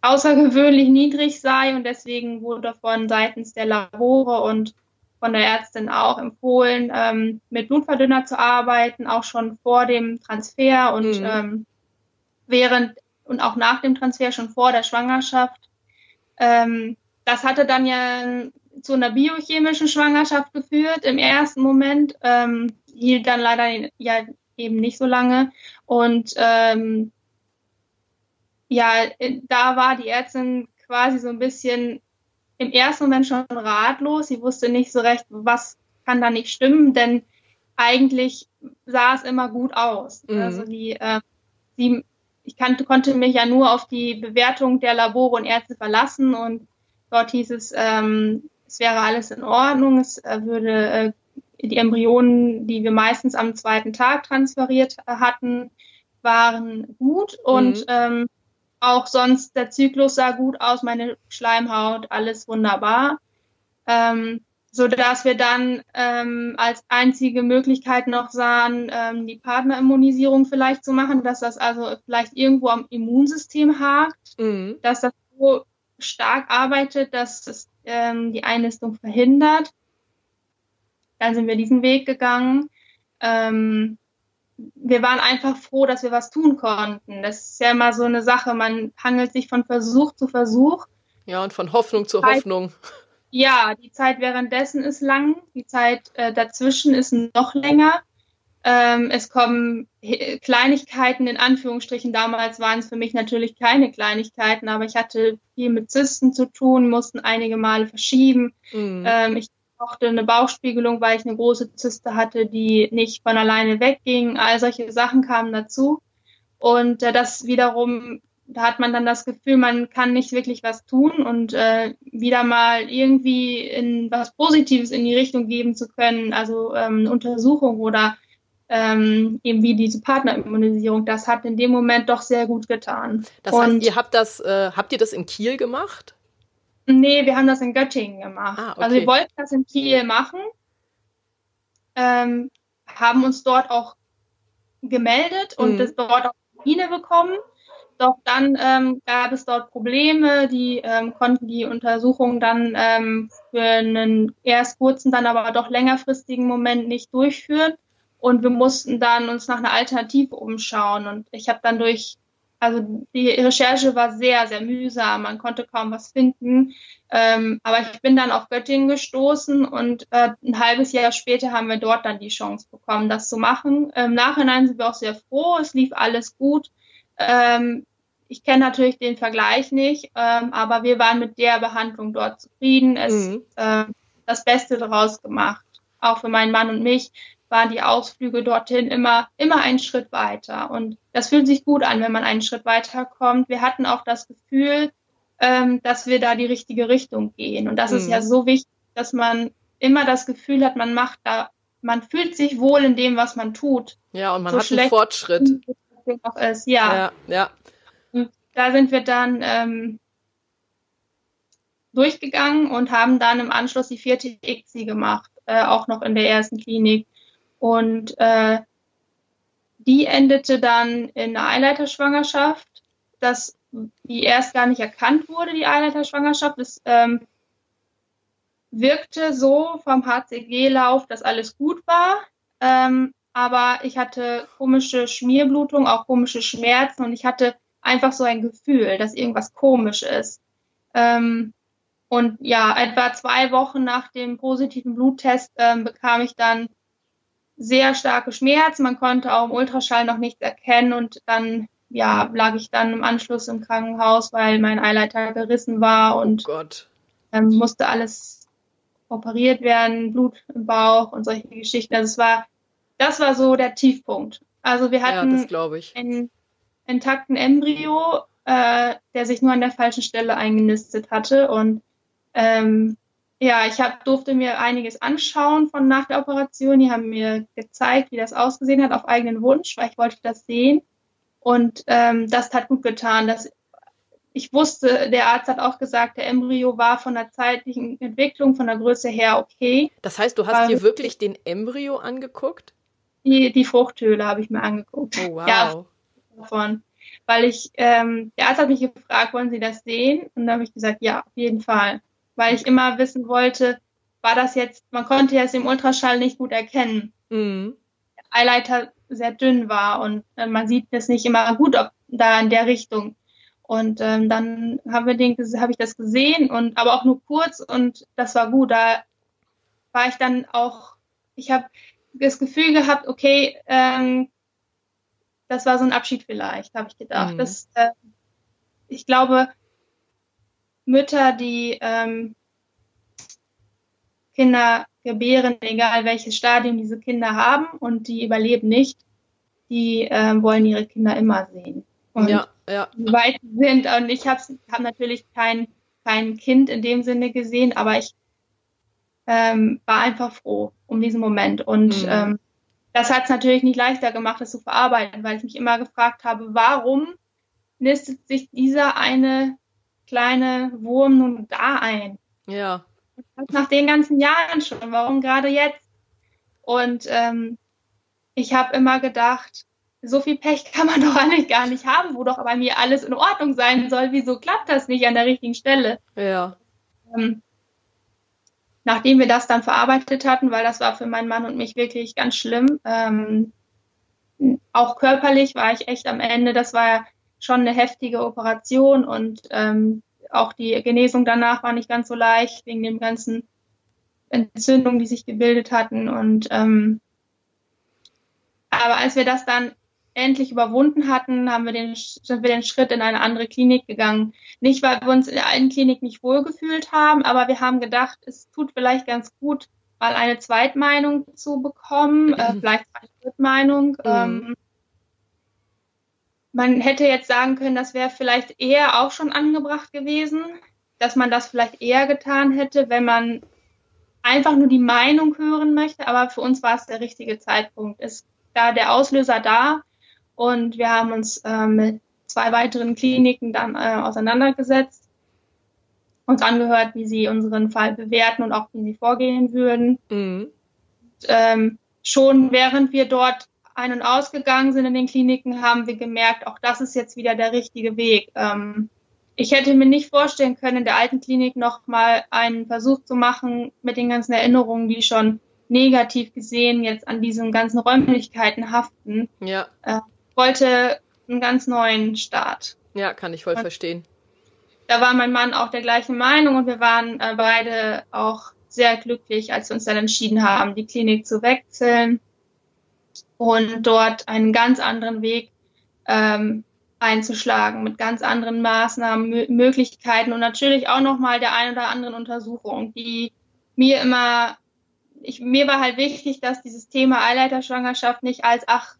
[SPEAKER 2] außergewöhnlich niedrig sei und deswegen wurde von seitens der Labore und von der Ärztin auch empfohlen, ähm, mit Blutverdünner zu arbeiten, auch schon vor dem Transfer und mhm. ähm, während und auch nach dem Transfer, schon vor der Schwangerschaft. Ähm, das hatte dann ja zu einer biochemischen Schwangerschaft geführt im ersten Moment, ähm, hielt dann leider ja eben nicht so lange und ähm, ja, da war die Ärztin quasi so ein bisschen im ersten Moment schon ratlos. Sie wusste nicht so recht, was kann da nicht stimmen, denn eigentlich sah es immer gut aus. Mhm. Also die, äh, sie, ich kannte, konnte mich ja nur auf die Bewertung der Labore und Ärzte verlassen und dort hieß es, ähm, es wäre alles in Ordnung, es äh, würde äh, die Embryonen, die wir meistens am zweiten Tag transferiert äh, hatten, waren gut und mhm. ähm, auch sonst, der Zyklus sah gut aus, meine Schleimhaut, alles wunderbar. Ähm, so dass wir dann ähm, als einzige Möglichkeit noch sahen, ähm, die Partnerimmunisierung vielleicht zu machen, dass das also vielleicht irgendwo am Immunsystem hakt, mhm. dass das so stark arbeitet, dass es ähm, die Einnistung verhindert. Dann sind wir diesen Weg gegangen. Ähm, wir waren einfach froh, dass wir was tun konnten. Das ist ja immer so eine Sache, man hangelt sich von Versuch zu Versuch.
[SPEAKER 1] Ja, und von Hoffnung zu Zeit, Hoffnung.
[SPEAKER 2] Ja, die Zeit währenddessen ist lang, die Zeit äh, dazwischen ist noch länger. Ähm, es kommen Kleinigkeiten in Anführungsstrichen. Damals waren es für mich natürlich keine Kleinigkeiten, aber ich hatte viel mit Zysten zu tun, mussten einige Male verschieben. Mhm. Ähm, ich brauchte eine Bauchspiegelung, weil ich eine große Zyste hatte, die nicht von alleine wegging. All solche Sachen kamen dazu. Und äh, das wiederum, da hat man dann das Gefühl, man kann nicht wirklich was tun und äh, wieder mal irgendwie in was Positives in die Richtung geben zu können, also ähm, Untersuchung oder ähm, eben wie diese Partnerimmunisierung, das hat in dem Moment doch sehr gut getan.
[SPEAKER 1] Das heißt, und, ihr habt das, äh, habt ihr das in Kiel gemacht?
[SPEAKER 2] Nee, wir haben das in Göttingen gemacht. Ah, okay. Also wir wollten das in Kiel machen, ähm, haben uns dort auch gemeldet und mhm. das dort auch Termine bekommen. Doch dann ähm, gab es dort Probleme, die ähm, konnten die Untersuchung dann ähm, für einen erst kurzen, dann aber doch längerfristigen Moment nicht durchführen. Und wir mussten dann uns nach einer Alternative umschauen. Und ich habe dann durch also die Recherche war sehr, sehr mühsam. Man konnte kaum was finden. Ähm, aber ich bin dann auf Göttingen gestoßen und äh, ein halbes Jahr später haben wir dort dann die Chance bekommen, das zu machen. Im Nachhinein sind wir auch sehr froh. Es lief alles gut. Ähm, ich kenne natürlich den Vergleich nicht, ähm, aber wir waren mit der Behandlung dort zufrieden. Es mhm. äh, das Beste daraus gemacht, auch für meinen Mann und mich waren die Ausflüge dorthin immer, immer einen Schritt weiter. Und das fühlt sich gut an, wenn man einen Schritt weiter kommt. Wir hatten auch das Gefühl, ähm, dass wir da die richtige Richtung gehen. Und das mhm. ist ja so wichtig, dass man immer das Gefühl hat, man macht da, man fühlt sich wohl in dem, was man tut.
[SPEAKER 1] Ja, und man so hat einen Fortschritt.
[SPEAKER 2] Auch ist. Ja.
[SPEAKER 1] ja, ja.
[SPEAKER 2] Und da sind wir dann ähm, durchgegangen und haben dann im Anschluss die vierte ICSI gemacht, äh, auch noch in der ersten Klinik. Und äh, die endete dann in einer Eileiterschwangerschaft, dass die erst gar nicht erkannt wurde, die Eileiterschwangerschaft. Es ähm, wirkte so vom HCG-Lauf, dass alles gut war. Ähm, aber ich hatte komische Schmierblutung, auch komische Schmerzen und ich hatte einfach so ein Gefühl, dass irgendwas komisch ist. Ähm, und ja, etwa zwei Wochen nach dem positiven Bluttest ähm, bekam ich dann sehr starke Schmerzen. Man konnte auch im Ultraschall noch nichts erkennen und dann ja, lag ich dann im Anschluss im Krankenhaus, weil mein Eileiter gerissen war und
[SPEAKER 1] oh
[SPEAKER 2] ähm, musste alles operiert werden, Blut im Bauch und solche Geschichten. Also es war, das war so der Tiefpunkt. Also wir hatten
[SPEAKER 1] ja,
[SPEAKER 2] einen intakten Embryo, äh, der sich nur an der falschen Stelle eingenistet hatte und ähm, ja, ich hab, durfte mir einiges anschauen von nach der Operation. Die haben mir gezeigt, wie das ausgesehen hat auf eigenen Wunsch, weil ich wollte das sehen. Und ähm, das hat gut getan. Dass ich wusste, der Arzt hat auch gesagt, der Embryo war von der zeitlichen Entwicklung, von der Größe her okay.
[SPEAKER 1] Das heißt, du hast war, dir wirklich den Embryo angeguckt?
[SPEAKER 2] Die, die Fruchthöhle habe ich mir angeguckt.
[SPEAKER 1] Oh, wow. Ja,
[SPEAKER 2] davon. Weil ich, ähm, der Arzt hat mich gefragt, wollen Sie das sehen? Und dann habe ich gesagt, ja, auf jeden Fall weil ich immer wissen wollte, war das jetzt, man konnte ja es im Ultraschall nicht gut erkennen. Mhm. Der Eileiter sehr dünn war und äh, man sieht es nicht immer gut, ob da in der Richtung. Und ähm, dann haben wir den, habe ich das gesehen und aber auch nur kurz und das war gut. Da war ich dann auch, ich habe das Gefühl gehabt, okay, ähm, das war so ein Abschied vielleicht, habe ich gedacht. Mhm. Das, äh, ich glaube, Mütter, die ähm, Kinder gebären, egal welches Stadium diese Kinder haben und die überleben nicht, die ähm, wollen ihre Kinder immer sehen. Und
[SPEAKER 1] ja, ja.
[SPEAKER 2] Wie weit sind. Und ich habe hab natürlich kein, kein Kind in dem Sinne gesehen, aber ich ähm, war einfach froh um diesen Moment. Und mhm. ähm, das hat es natürlich nicht leichter gemacht, das zu verarbeiten, weil ich mich immer gefragt habe, warum nistet sich dieser eine kleine Wurm nun da ein?
[SPEAKER 1] Ja.
[SPEAKER 2] Nach den ganzen Jahren schon, warum gerade jetzt? Und ähm, ich habe immer gedacht, so viel Pech kann man [laughs] doch eigentlich gar nicht haben, wo doch bei mir alles in Ordnung sein soll. Wieso klappt das nicht an der richtigen Stelle?
[SPEAKER 1] Ja.
[SPEAKER 2] Ähm, nachdem wir das dann verarbeitet hatten, weil das war für meinen Mann und mich wirklich ganz schlimm, ähm, auch körperlich war ich echt am Ende. Das war schon eine heftige Operation und ähm, auch die Genesung danach war nicht ganz so leicht wegen den ganzen Entzündungen, die sich gebildet hatten. Und ähm, aber als wir das dann endlich überwunden hatten, haben wir den, sind wir den Schritt in eine andere Klinik gegangen. Nicht, weil wir uns in der einen Klinik nicht wohlgefühlt haben, aber wir haben gedacht, es tut vielleicht ganz gut, mal eine Zweitmeinung zu bekommen, äh, vielleicht eine Drittmeinung. Mhm. Ähm, man hätte jetzt sagen können, das wäre vielleicht eher auch schon angebracht gewesen, dass man das vielleicht eher getan hätte, wenn man einfach nur die Meinung hören möchte. Aber für uns war es der richtige Zeitpunkt. Ist da der Auslöser da und wir haben uns äh, mit zwei weiteren Kliniken dann äh, auseinandergesetzt, uns angehört, wie sie unseren Fall bewerten und auch wie sie vorgehen würden. Mhm. Und, ähm, schon während wir dort ein- und ausgegangen sind in den Kliniken, haben wir gemerkt, auch das ist jetzt wieder der richtige Weg. Ähm, ich hätte mir nicht vorstellen können, in der alten Klinik noch mal einen Versuch zu machen mit den ganzen Erinnerungen, die schon negativ gesehen jetzt an diesen ganzen Räumlichkeiten haften.
[SPEAKER 1] Ja.
[SPEAKER 2] Äh, wollte einen ganz neuen Start.
[SPEAKER 1] Ja, kann ich voll und verstehen.
[SPEAKER 2] Da war mein Mann auch der gleichen Meinung und wir waren äh, beide auch sehr glücklich, als wir uns dann entschieden haben, die Klinik zu wechseln und dort einen ganz anderen Weg ähm, einzuschlagen mit ganz anderen Maßnahmen, Möglichkeiten und natürlich auch nochmal der ein oder anderen Untersuchung, die mir immer, ich, mir war halt wichtig, dass dieses Thema Eileiterschwangerschaft nicht als, ach,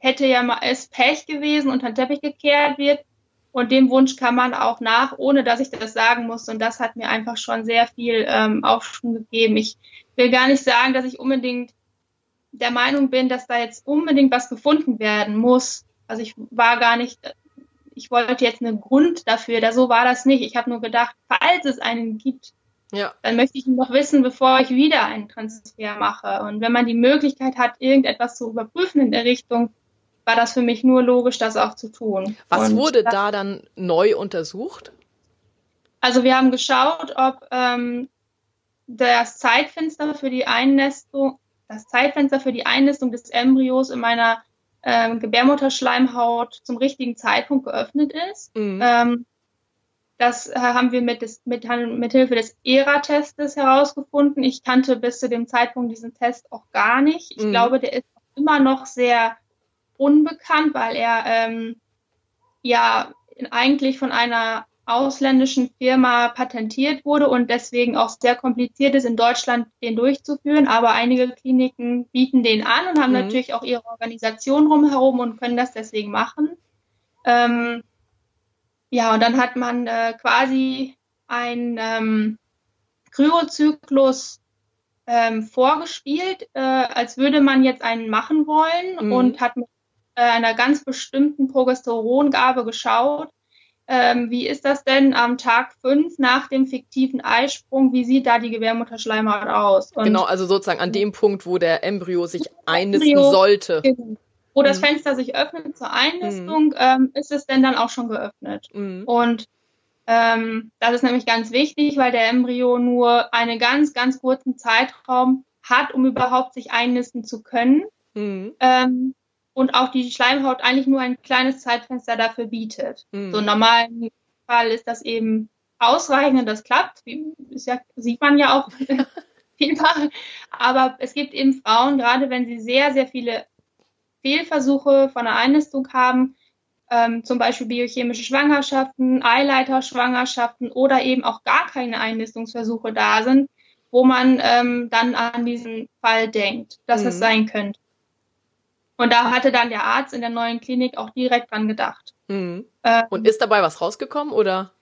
[SPEAKER 2] hätte ja mal es Pech gewesen unter den Teppich gekehrt wird. Und dem Wunsch kann man auch nach, ohne dass ich das sagen muss. Und das hat mir einfach schon sehr viel ähm, Aufschwung gegeben. Ich will gar nicht sagen, dass ich unbedingt der Meinung bin, dass da jetzt unbedingt was gefunden werden muss. Also ich war gar nicht, ich wollte jetzt einen Grund dafür, da so war das nicht. Ich habe nur gedacht, falls es einen gibt,
[SPEAKER 1] ja.
[SPEAKER 2] dann möchte ich noch wissen, bevor ich wieder einen Transfer mache. Und wenn man die Möglichkeit hat, irgendetwas zu überprüfen in der Richtung, war das für mich nur logisch, das auch zu tun.
[SPEAKER 1] Was Und wurde da dann neu untersucht?
[SPEAKER 2] Also wir haben geschaut, ob ähm, das Zeitfenster für die Einnestung, das Zeitfenster für die Einnistung des Embryos in meiner ähm, Gebärmutterschleimhaut zum richtigen Zeitpunkt geöffnet ist. Mhm. Ähm, das äh, haben wir mit, des, mit, mit Hilfe des ERA-Testes herausgefunden. Ich kannte bis zu dem Zeitpunkt diesen Test auch gar nicht. Ich mhm. glaube, der ist immer noch sehr unbekannt, weil er ähm, ja eigentlich von einer ausländischen Firma patentiert wurde und deswegen auch sehr kompliziert ist, in Deutschland den durchzuführen. Aber einige Kliniken bieten den an und haben mhm. natürlich auch ihre Organisation rumherum und können das deswegen machen. Ähm, ja, und dann hat man äh, quasi ein, ähm, Kryozyklus ähm, vorgespielt, äh, als würde man jetzt einen machen wollen mhm. und hat mit äh, einer ganz bestimmten Progesterongabe geschaut. Ähm, wie ist das denn am Tag fünf nach dem fiktiven Eisprung? Wie sieht da die Gebärmutterschleimhaut aus?
[SPEAKER 1] Und genau, also sozusagen an dem Punkt, wo der Embryo sich einnisten Embryo, sollte. Genau.
[SPEAKER 2] Wo mhm. das Fenster sich öffnet zur Einnistung, mhm. ähm, ist es denn dann auch schon geöffnet. Mhm. Und ähm, das ist nämlich ganz wichtig, weil der Embryo nur einen ganz, ganz kurzen Zeitraum hat, um überhaupt sich einnisten zu können. Mhm. Ähm, und auch die Schleimhaut eigentlich nur ein kleines Zeitfenster dafür bietet. Mhm. So im normalen Fall ist das eben ausreichend und das klappt. Ja, sieht man ja auch [laughs] vielfach. Aber es gibt eben Frauen, gerade wenn sie sehr, sehr viele Fehlversuche von der Einnistung haben, ähm, zum Beispiel biochemische Schwangerschaften, Eileiterschwangerschaften oder eben auch gar keine Einnistungsversuche da sind, wo man ähm, dann an diesen Fall denkt, dass mhm. es sein könnte. Und da hatte dann der Arzt in der neuen Klinik auch direkt dran gedacht.
[SPEAKER 1] Mhm. Ähm, Und ist dabei was rausgekommen oder?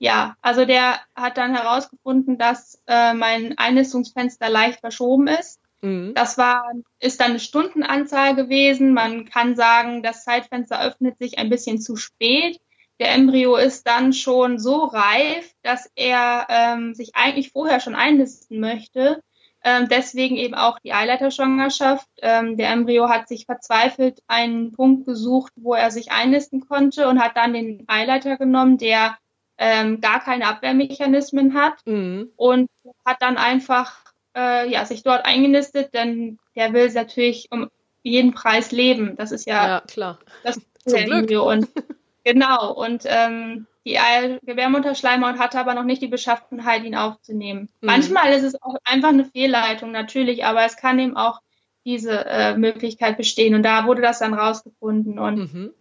[SPEAKER 2] Ja, also der hat dann herausgefunden, dass äh, mein Einnistungsfenster leicht verschoben ist. Mhm. Das war, ist dann eine Stundenanzahl gewesen. Man kann sagen, das Zeitfenster öffnet sich ein bisschen zu spät. Der Embryo ist dann schon so reif, dass er ähm, sich eigentlich vorher schon einnisten möchte. Ähm, deswegen eben auch die Eileiterschwangerschaft. Ähm, der Embryo hat sich verzweifelt einen Punkt gesucht, wo er sich einnisten konnte und hat dann den Eileiter genommen, der ähm, gar keine Abwehrmechanismen hat mhm. und hat dann einfach äh, ja, sich dort eingenistet, denn der will natürlich um jeden Preis leben. Das ist ja,
[SPEAKER 1] ja klar.
[SPEAKER 2] Das Zum Glück. Und, [laughs] genau. Und ähm, die Gebärmutterschleimhaut hatte aber noch nicht die Beschaffenheit, ihn aufzunehmen. Mhm. Manchmal ist es auch einfach eine Fehlleitung, natürlich, aber es kann eben auch diese äh, Möglichkeit bestehen. Und da wurde das dann rausgefunden. Und mhm.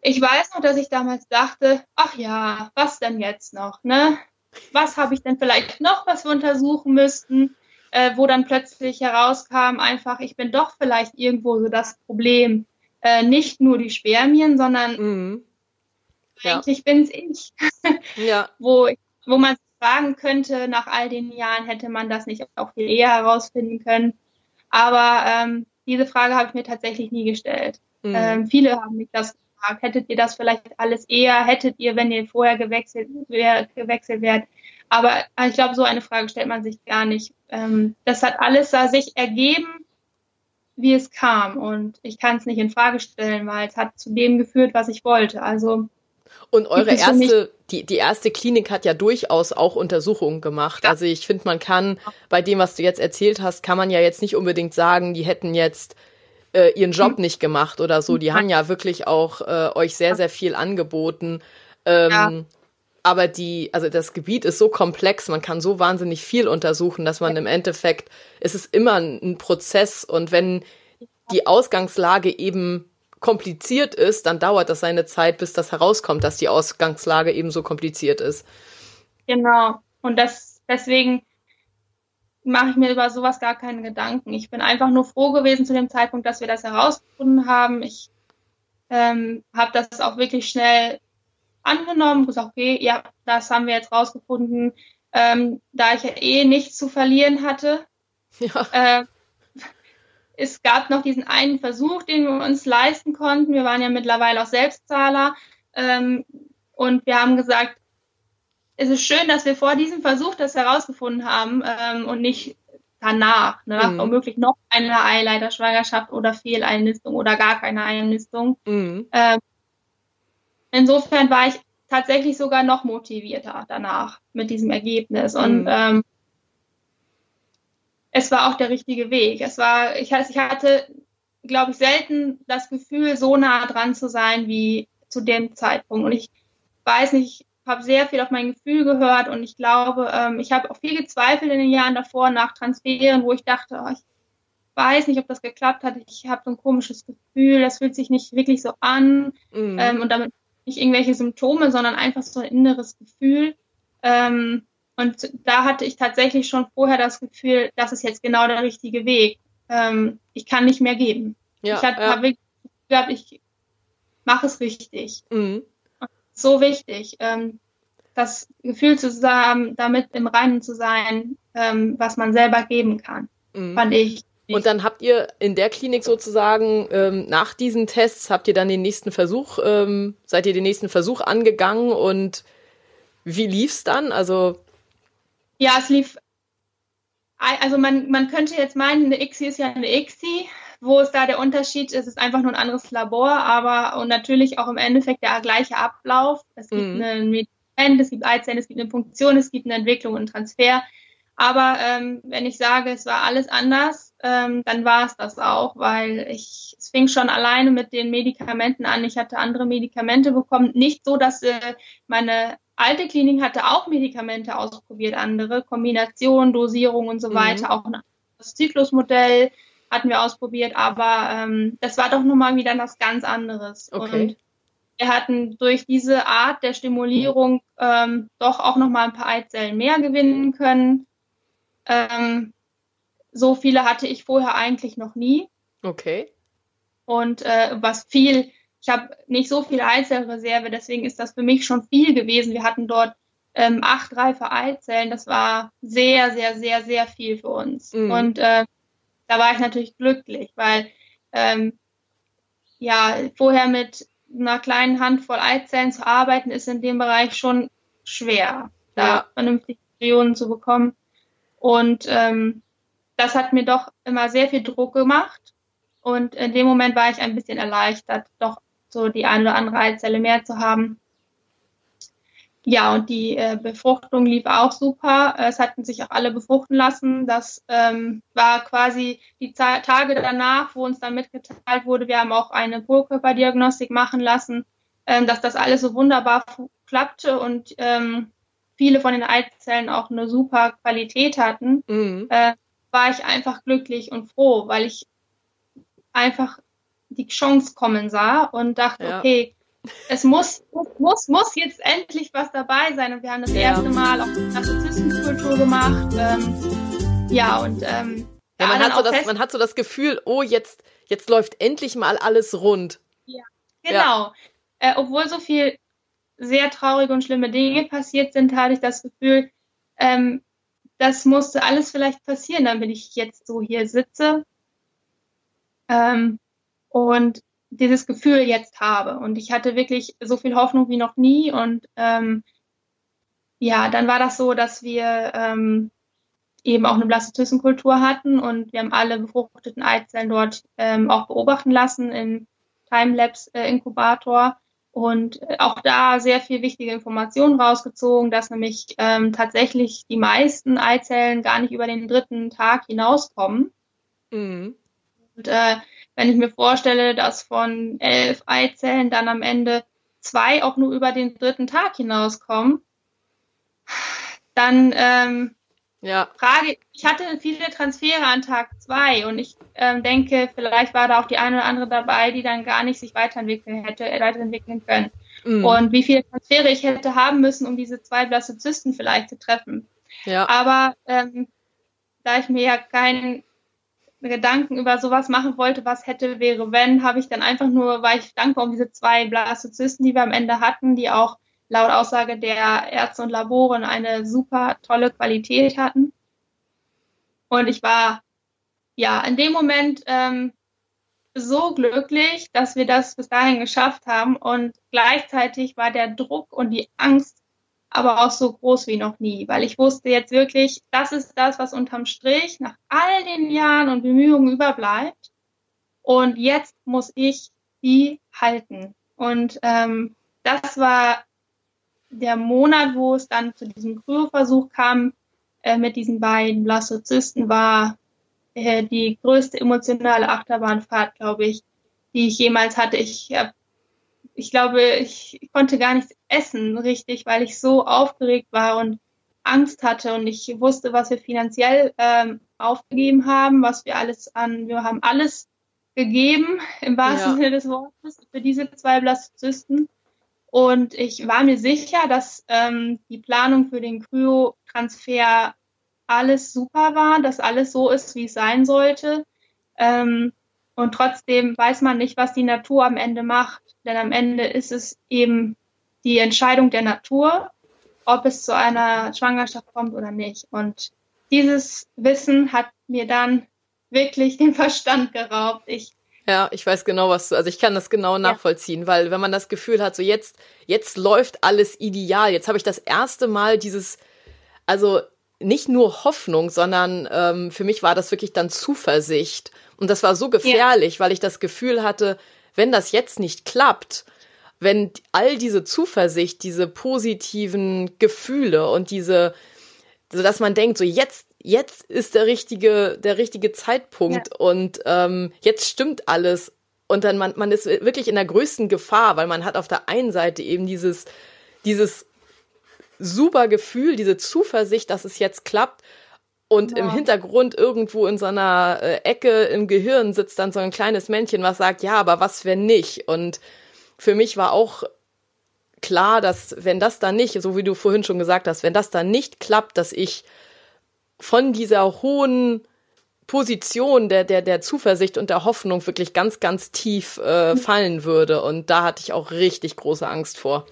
[SPEAKER 2] ich weiß noch, dass ich damals dachte, ach ja, was denn jetzt noch, ne? Was habe ich denn vielleicht noch, was wir untersuchen müssten? äh, wo dann plötzlich herauskam, einfach, ich bin doch vielleicht irgendwo so das Problem. Äh, nicht nur die Spermien, sondern mhm. Eigentlich bin's ich. [laughs] ja. wo, wo man fragen könnte, nach all den Jahren hätte man das nicht auch viel eher herausfinden können. Aber ähm, diese Frage habe ich mir tatsächlich nie gestellt. Mhm. Ähm, viele haben mich das gefragt. Hättet ihr das vielleicht alles eher? Hättet ihr, wenn ihr vorher gewechselt, wär, gewechselt wärt, aber ich glaube, so eine Frage stellt man sich gar nicht. Ähm, das hat alles da sich ergeben, wie es kam. Und ich kann es nicht in Frage stellen, weil es hat zu dem geführt, was ich wollte. Also
[SPEAKER 1] und eure erste, die, die erste Klinik hat ja durchaus auch Untersuchungen gemacht. Ja. Also ich finde, man kann bei dem, was du jetzt erzählt hast, kann man ja jetzt nicht unbedingt sagen, die hätten jetzt äh, ihren Job hm. nicht gemacht oder so. Die hm. haben ja wirklich auch äh, euch sehr, sehr viel angeboten. Ähm, ja aber die, also das Gebiet ist so komplex, man kann so wahnsinnig viel untersuchen, dass man im Endeffekt, es ist immer ein Prozess und wenn die Ausgangslage eben kompliziert ist, dann dauert das seine Zeit, bis das herauskommt, dass die Ausgangslage eben so kompliziert ist.
[SPEAKER 2] Genau. Und das, deswegen mache ich mir über sowas gar keine Gedanken. Ich bin einfach nur froh gewesen zu dem Zeitpunkt, dass wir das herausgefunden haben. Ich ähm, habe das auch wirklich schnell angenommen, gesagt, okay, ja, das haben wir jetzt rausgefunden, ähm, da ich ja eh nichts zu verlieren hatte. Ja. Äh, es gab noch diesen einen Versuch, den wir uns leisten konnten. Wir waren ja mittlerweile auch Selbstzahler. Ähm, und wir haben gesagt, es ist schön, dass wir vor diesem Versuch das herausgefunden haben ähm, und nicht danach, ne, mhm. womöglich noch eine Eileiterschwangerschaft oder Fehleinnistung oder gar keine Einnistung. Mhm. Ähm, insofern war ich tatsächlich sogar noch motivierter danach mit diesem Ergebnis. Und mhm. ähm, es war auch der richtige Weg. Es war, ich, ich hatte, glaube ich, selten das Gefühl, so nah dran zu sein wie zu dem Zeitpunkt. Und ich weiß nicht, ich habe sehr viel auf mein Gefühl gehört und ich glaube, ähm, ich habe auch viel gezweifelt in den Jahren davor nach Transferen, wo ich dachte, oh, ich weiß nicht, ob das geklappt hat. Ich habe so ein komisches Gefühl, das fühlt sich nicht wirklich so an. Mhm. Ähm, und damit nicht irgendwelche Symptome, sondern einfach so ein inneres Gefühl. Ähm, und da hatte ich tatsächlich schon vorher das Gefühl, das ist jetzt genau der richtige Weg. Ähm, ich kann nicht mehr geben. Ja, ich habe ja. wirklich gedacht, ich mache es richtig. Mhm. So wichtig. Ähm, das Gefühl zu haben, damit im Reinen zu sein, ähm, was man selber geben kann, mhm. fand ich.
[SPEAKER 1] Und dann habt ihr in der Klinik sozusagen ähm, nach diesen Tests habt ihr dann den nächsten Versuch, ähm, seid ihr den nächsten Versuch angegangen und wie lief's dann? Also
[SPEAKER 2] ja, es lief. Also man, man könnte jetzt meinen, eine ICSI ist ja eine ICSI. Wo ist da der Unterschied? Es ist einfach nur ein anderes Labor, aber und natürlich auch im Endeffekt der gleiche Ablauf. Es gibt mhm. ein Medikament, es gibt Eizellen, es gibt eine Funktion, es gibt eine Entwicklung und einen Transfer. Aber ähm, wenn ich sage, es war alles anders, ähm, dann war es das auch, weil ich, es fing schon alleine mit den Medikamenten an. Ich hatte andere Medikamente bekommen. Nicht so, dass äh, meine alte Klinik hatte auch Medikamente ausprobiert, andere Kombination, Dosierung und so mhm. weiter, auch das Zyklusmodell hatten wir ausprobiert, aber ähm, das war doch nochmal wieder was ganz anderes. Okay. Und wir hatten durch diese Art der Stimulierung ähm, doch auch nochmal ein paar Eizellen mehr gewinnen können. Ähm, so viele hatte ich vorher eigentlich noch nie.
[SPEAKER 1] Okay.
[SPEAKER 2] Und äh, was viel, ich habe nicht so viel Eizellreserve, deswegen ist das für mich schon viel gewesen. Wir hatten dort ähm, acht reife Eizellen. Das war sehr, sehr, sehr, sehr viel für uns. Mhm. Und äh, da war ich natürlich glücklich, weil ähm, ja, vorher mit einer kleinen Handvoll Eizellen zu arbeiten, ist in dem Bereich schon schwer, da ja. vernünftige Millionen zu bekommen. Und ähm, das hat mir doch immer sehr viel Druck gemacht. Und in dem Moment war ich ein bisschen erleichtert, doch so die eine oder andere Eizelle mehr zu haben. Ja, und die äh, Befruchtung lief auch super. Es hatten sich auch alle befruchten lassen. Das ähm, war quasi die Z Tage danach, wo uns dann mitgeteilt wurde, wir haben auch eine Polkörperdiagnostik machen lassen, ähm, dass das alles so wunderbar klappte und ähm, viele von den Eizellen auch eine super Qualität hatten, mhm. äh, war ich einfach glücklich und froh, weil ich einfach die Chance kommen sah und dachte, ja. okay, es muss, muss, muss jetzt endlich was dabei sein. Und wir haben das ja. erste Mal auch eine Narzissmuskultur gemacht. Ähm, ja, und ähm,
[SPEAKER 1] ja, man, hat so das, man hat so das Gefühl, oh, jetzt, jetzt läuft endlich mal alles rund.
[SPEAKER 2] Ja, genau. Äh, obwohl so viel sehr traurige und schlimme Dinge passiert sind, hatte ich das Gefühl, ähm, das musste alles vielleicht passieren, damit ich jetzt so hier sitze. Ähm, und dieses Gefühl jetzt habe. Und ich hatte wirklich so viel Hoffnung wie noch nie. Und ähm, ja, dann war das so, dass wir ähm, eben auch eine Blastozystenkultur hatten und wir haben alle befruchteten Eizellen dort ähm, auch beobachten lassen im Timelapse-Inkubator und äh, auch da sehr viel wichtige Informationen rausgezogen, dass nämlich ähm, tatsächlich die meisten Eizellen gar nicht über den dritten Tag hinauskommen. Mhm. Und äh, wenn ich mir vorstelle, dass von elf Eizellen dann am Ende zwei auch nur über den dritten Tag hinauskommen, dann ähm, ja. Frage, ich hatte viele Transfere an Tag zwei und ich ähm, denke, vielleicht war da auch die eine oder andere dabei, die dann gar nicht sich weiterentwickeln hätte, äh, weiterentwickeln können. Mhm. Und wie viele Transfere ich hätte haben müssen, um diese zwei Blastozysten vielleicht zu treffen. Ja. Aber ähm, da ich mir ja keinen Gedanken über sowas machen wollte, was hätte, wäre, wenn, habe ich dann einfach nur, war ich dankbar um diese zwei Blastozysten, die wir am Ende hatten, die auch laut Aussage der Ärzte und Laboren eine super tolle Qualität hatten. Und ich war ja in dem Moment ähm, so glücklich, dass wir das bis dahin geschafft haben. Und gleichzeitig war der Druck und die Angst aber auch so groß wie noch nie, weil ich wusste jetzt wirklich, das ist das, was unterm Strich nach all den Jahren und Bemühungen überbleibt. Und jetzt muss ich die halten. Und ähm, das war der Monat, wo es dann zu diesem Kryoversuch kam äh, mit diesen beiden Blastozysten, war äh, die größte emotionale Achterbahnfahrt, glaube ich, die ich jemals hatte. Ich habe ich glaube, ich konnte gar nichts essen richtig, weil ich so aufgeregt war und Angst hatte und ich wusste, was wir finanziell ähm, aufgegeben haben, was wir alles an, wir haben alles gegeben, im wahrsten ja. Sinne des Wortes, für diese zwei Blastozysten. Und ich war mir sicher, dass ähm, die Planung für den Kryo-Transfer alles super war, dass alles so ist, wie es sein sollte. Ähm, und trotzdem weiß man nicht, was die Natur am Ende macht. Denn am Ende ist es eben die Entscheidung der Natur. ob es zu einer Schwangerschaft kommt oder nicht. Und dieses Wissen hat mir dann wirklich den Verstand geraubt. Ich
[SPEAKER 1] ja, ich weiß genau, was du, also ich kann das genau nachvollziehen, ja. weil wenn man das Gefühl hat, so jetzt, jetzt läuft alles ideal, jetzt habe ich das erste Mal dieses, also nicht nur Hoffnung, sondern ähm, für mich war das wirklich dann Zuversicht. Und das war so gefährlich, ja. weil ich das Gefühl hatte, wenn das jetzt nicht klappt, wenn all diese Zuversicht, diese positiven Gefühle und diese, so dass man denkt, so jetzt jetzt ist der richtige, der richtige Zeitpunkt ja. und ähm, jetzt stimmt alles. Und dann man, man ist wirklich in der größten Gefahr, weil man hat auf der einen Seite eben dieses, dieses super Gefühl, diese Zuversicht, dass es jetzt klappt. Und ja. im Hintergrund irgendwo in so einer äh, Ecke im Gehirn sitzt dann so ein kleines Männchen, was sagt, ja, aber was wenn nicht? Und für mich war auch klar, dass wenn das dann nicht, so wie du vorhin schon gesagt hast, wenn das dann nicht klappt, dass ich von dieser hohen Position der, der, der Zuversicht und der Hoffnung wirklich ganz, ganz tief äh, fallen würde. Und da hatte ich auch richtig große Angst vor.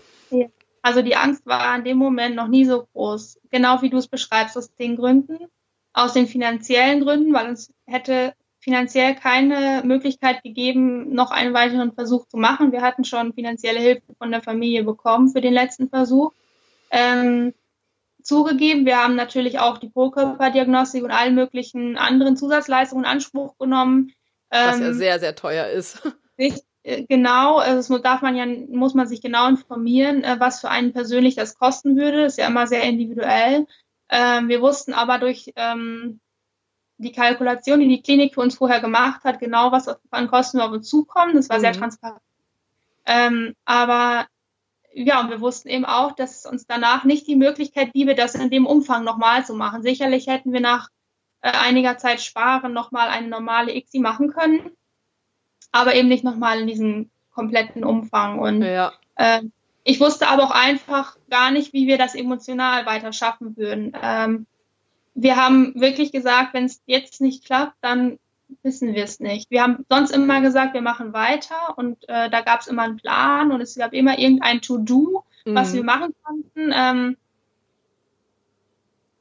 [SPEAKER 2] Also die Angst war in dem Moment noch nie so groß. Genau wie du es beschreibst, aus den Gründen, aus den finanziellen Gründen, weil uns hätte finanziell keine Möglichkeit gegeben, noch einen weiteren Versuch zu machen. Wir hatten schon finanzielle Hilfe von der Familie bekommen für den letzten Versuch. Ähm, zugegeben. Wir haben natürlich auch die Pro-Körperdiagnostik und allen möglichen anderen Zusatzleistungen in Anspruch genommen.
[SPEAKER 1] Was ja ähm, sehr, sehr teuer ist. [laughs]
[SPEAKER 2] Nicht, äh, genau, also das darf man ja, muss man sich genau informieren, äh, was für einen persönlich das kosten würde. Das ist ja immer sehr individuell. Ähm, wir wussten aber durch ähm, die Kalkulation, die die Klinik für uns vorher gemacht hat, genau was an Kosten auf uns zukommen. Das war mhm. sehr transparent. Ähm, aber ja, und wir wussten eben auch, dass es uns danach nicht die Möglichkeit gäbe, das in dem Umfang nochmal zu machen. Sicherlich hätten wir nach äh, einiger Zeit sparen nochmal eine normale ICSI machen können, aber eben nicht nochmal in diesem kompletten Umfang. Und ja. äh, ich wusste aber auch einfach gar nicht, wie wir das emotional weiter schaffen würden. Ähm, wir haben wirklich gesagt, wenn es jetzt nicht klappt, dann wissen wir es nicht. Wir haben sonst immer gesagt, wir machen weiter und äh, da gab es immer einen Plan und es gab immer irgendein To-Do, mhm. was wir machen konnten. Ähm,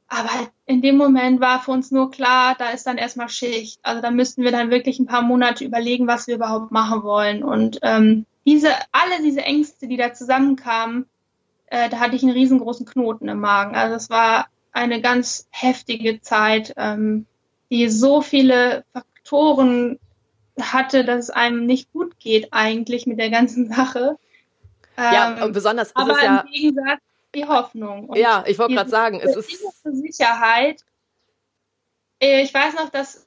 [SPEAKER 2] aber in dem Moment war für uns nur klar, da ist dann erstmal Schicht. Also da müssten wir dann wirklich ein paar Monate überlegen, was wir überhaupt machen wollen. Und ähm, diese, alle diese Ängste, die da zusammenkamen, äh, da hatte ich einen riesengroßen Knoten im Magen. Also es war eine ganz heftige Zeit, ähm, die so viele Faktoren hatte, dass es einem nicht gut geht eigentlich mit der ganzen [laughs] Sache.
[SPEAKER 1] Ja, ähm, besonders ist
[SPEAKER 2] aber
[SPEAKER 1] es ja.
[SPEAKER 2] Im Gegensatz die Hoffnung.
[SPEAKER 1] Und ja, ich wollte gerade sagen, es ist.
[SPEAKER 2] Sicherheit. Äh, ich weiß noch, dass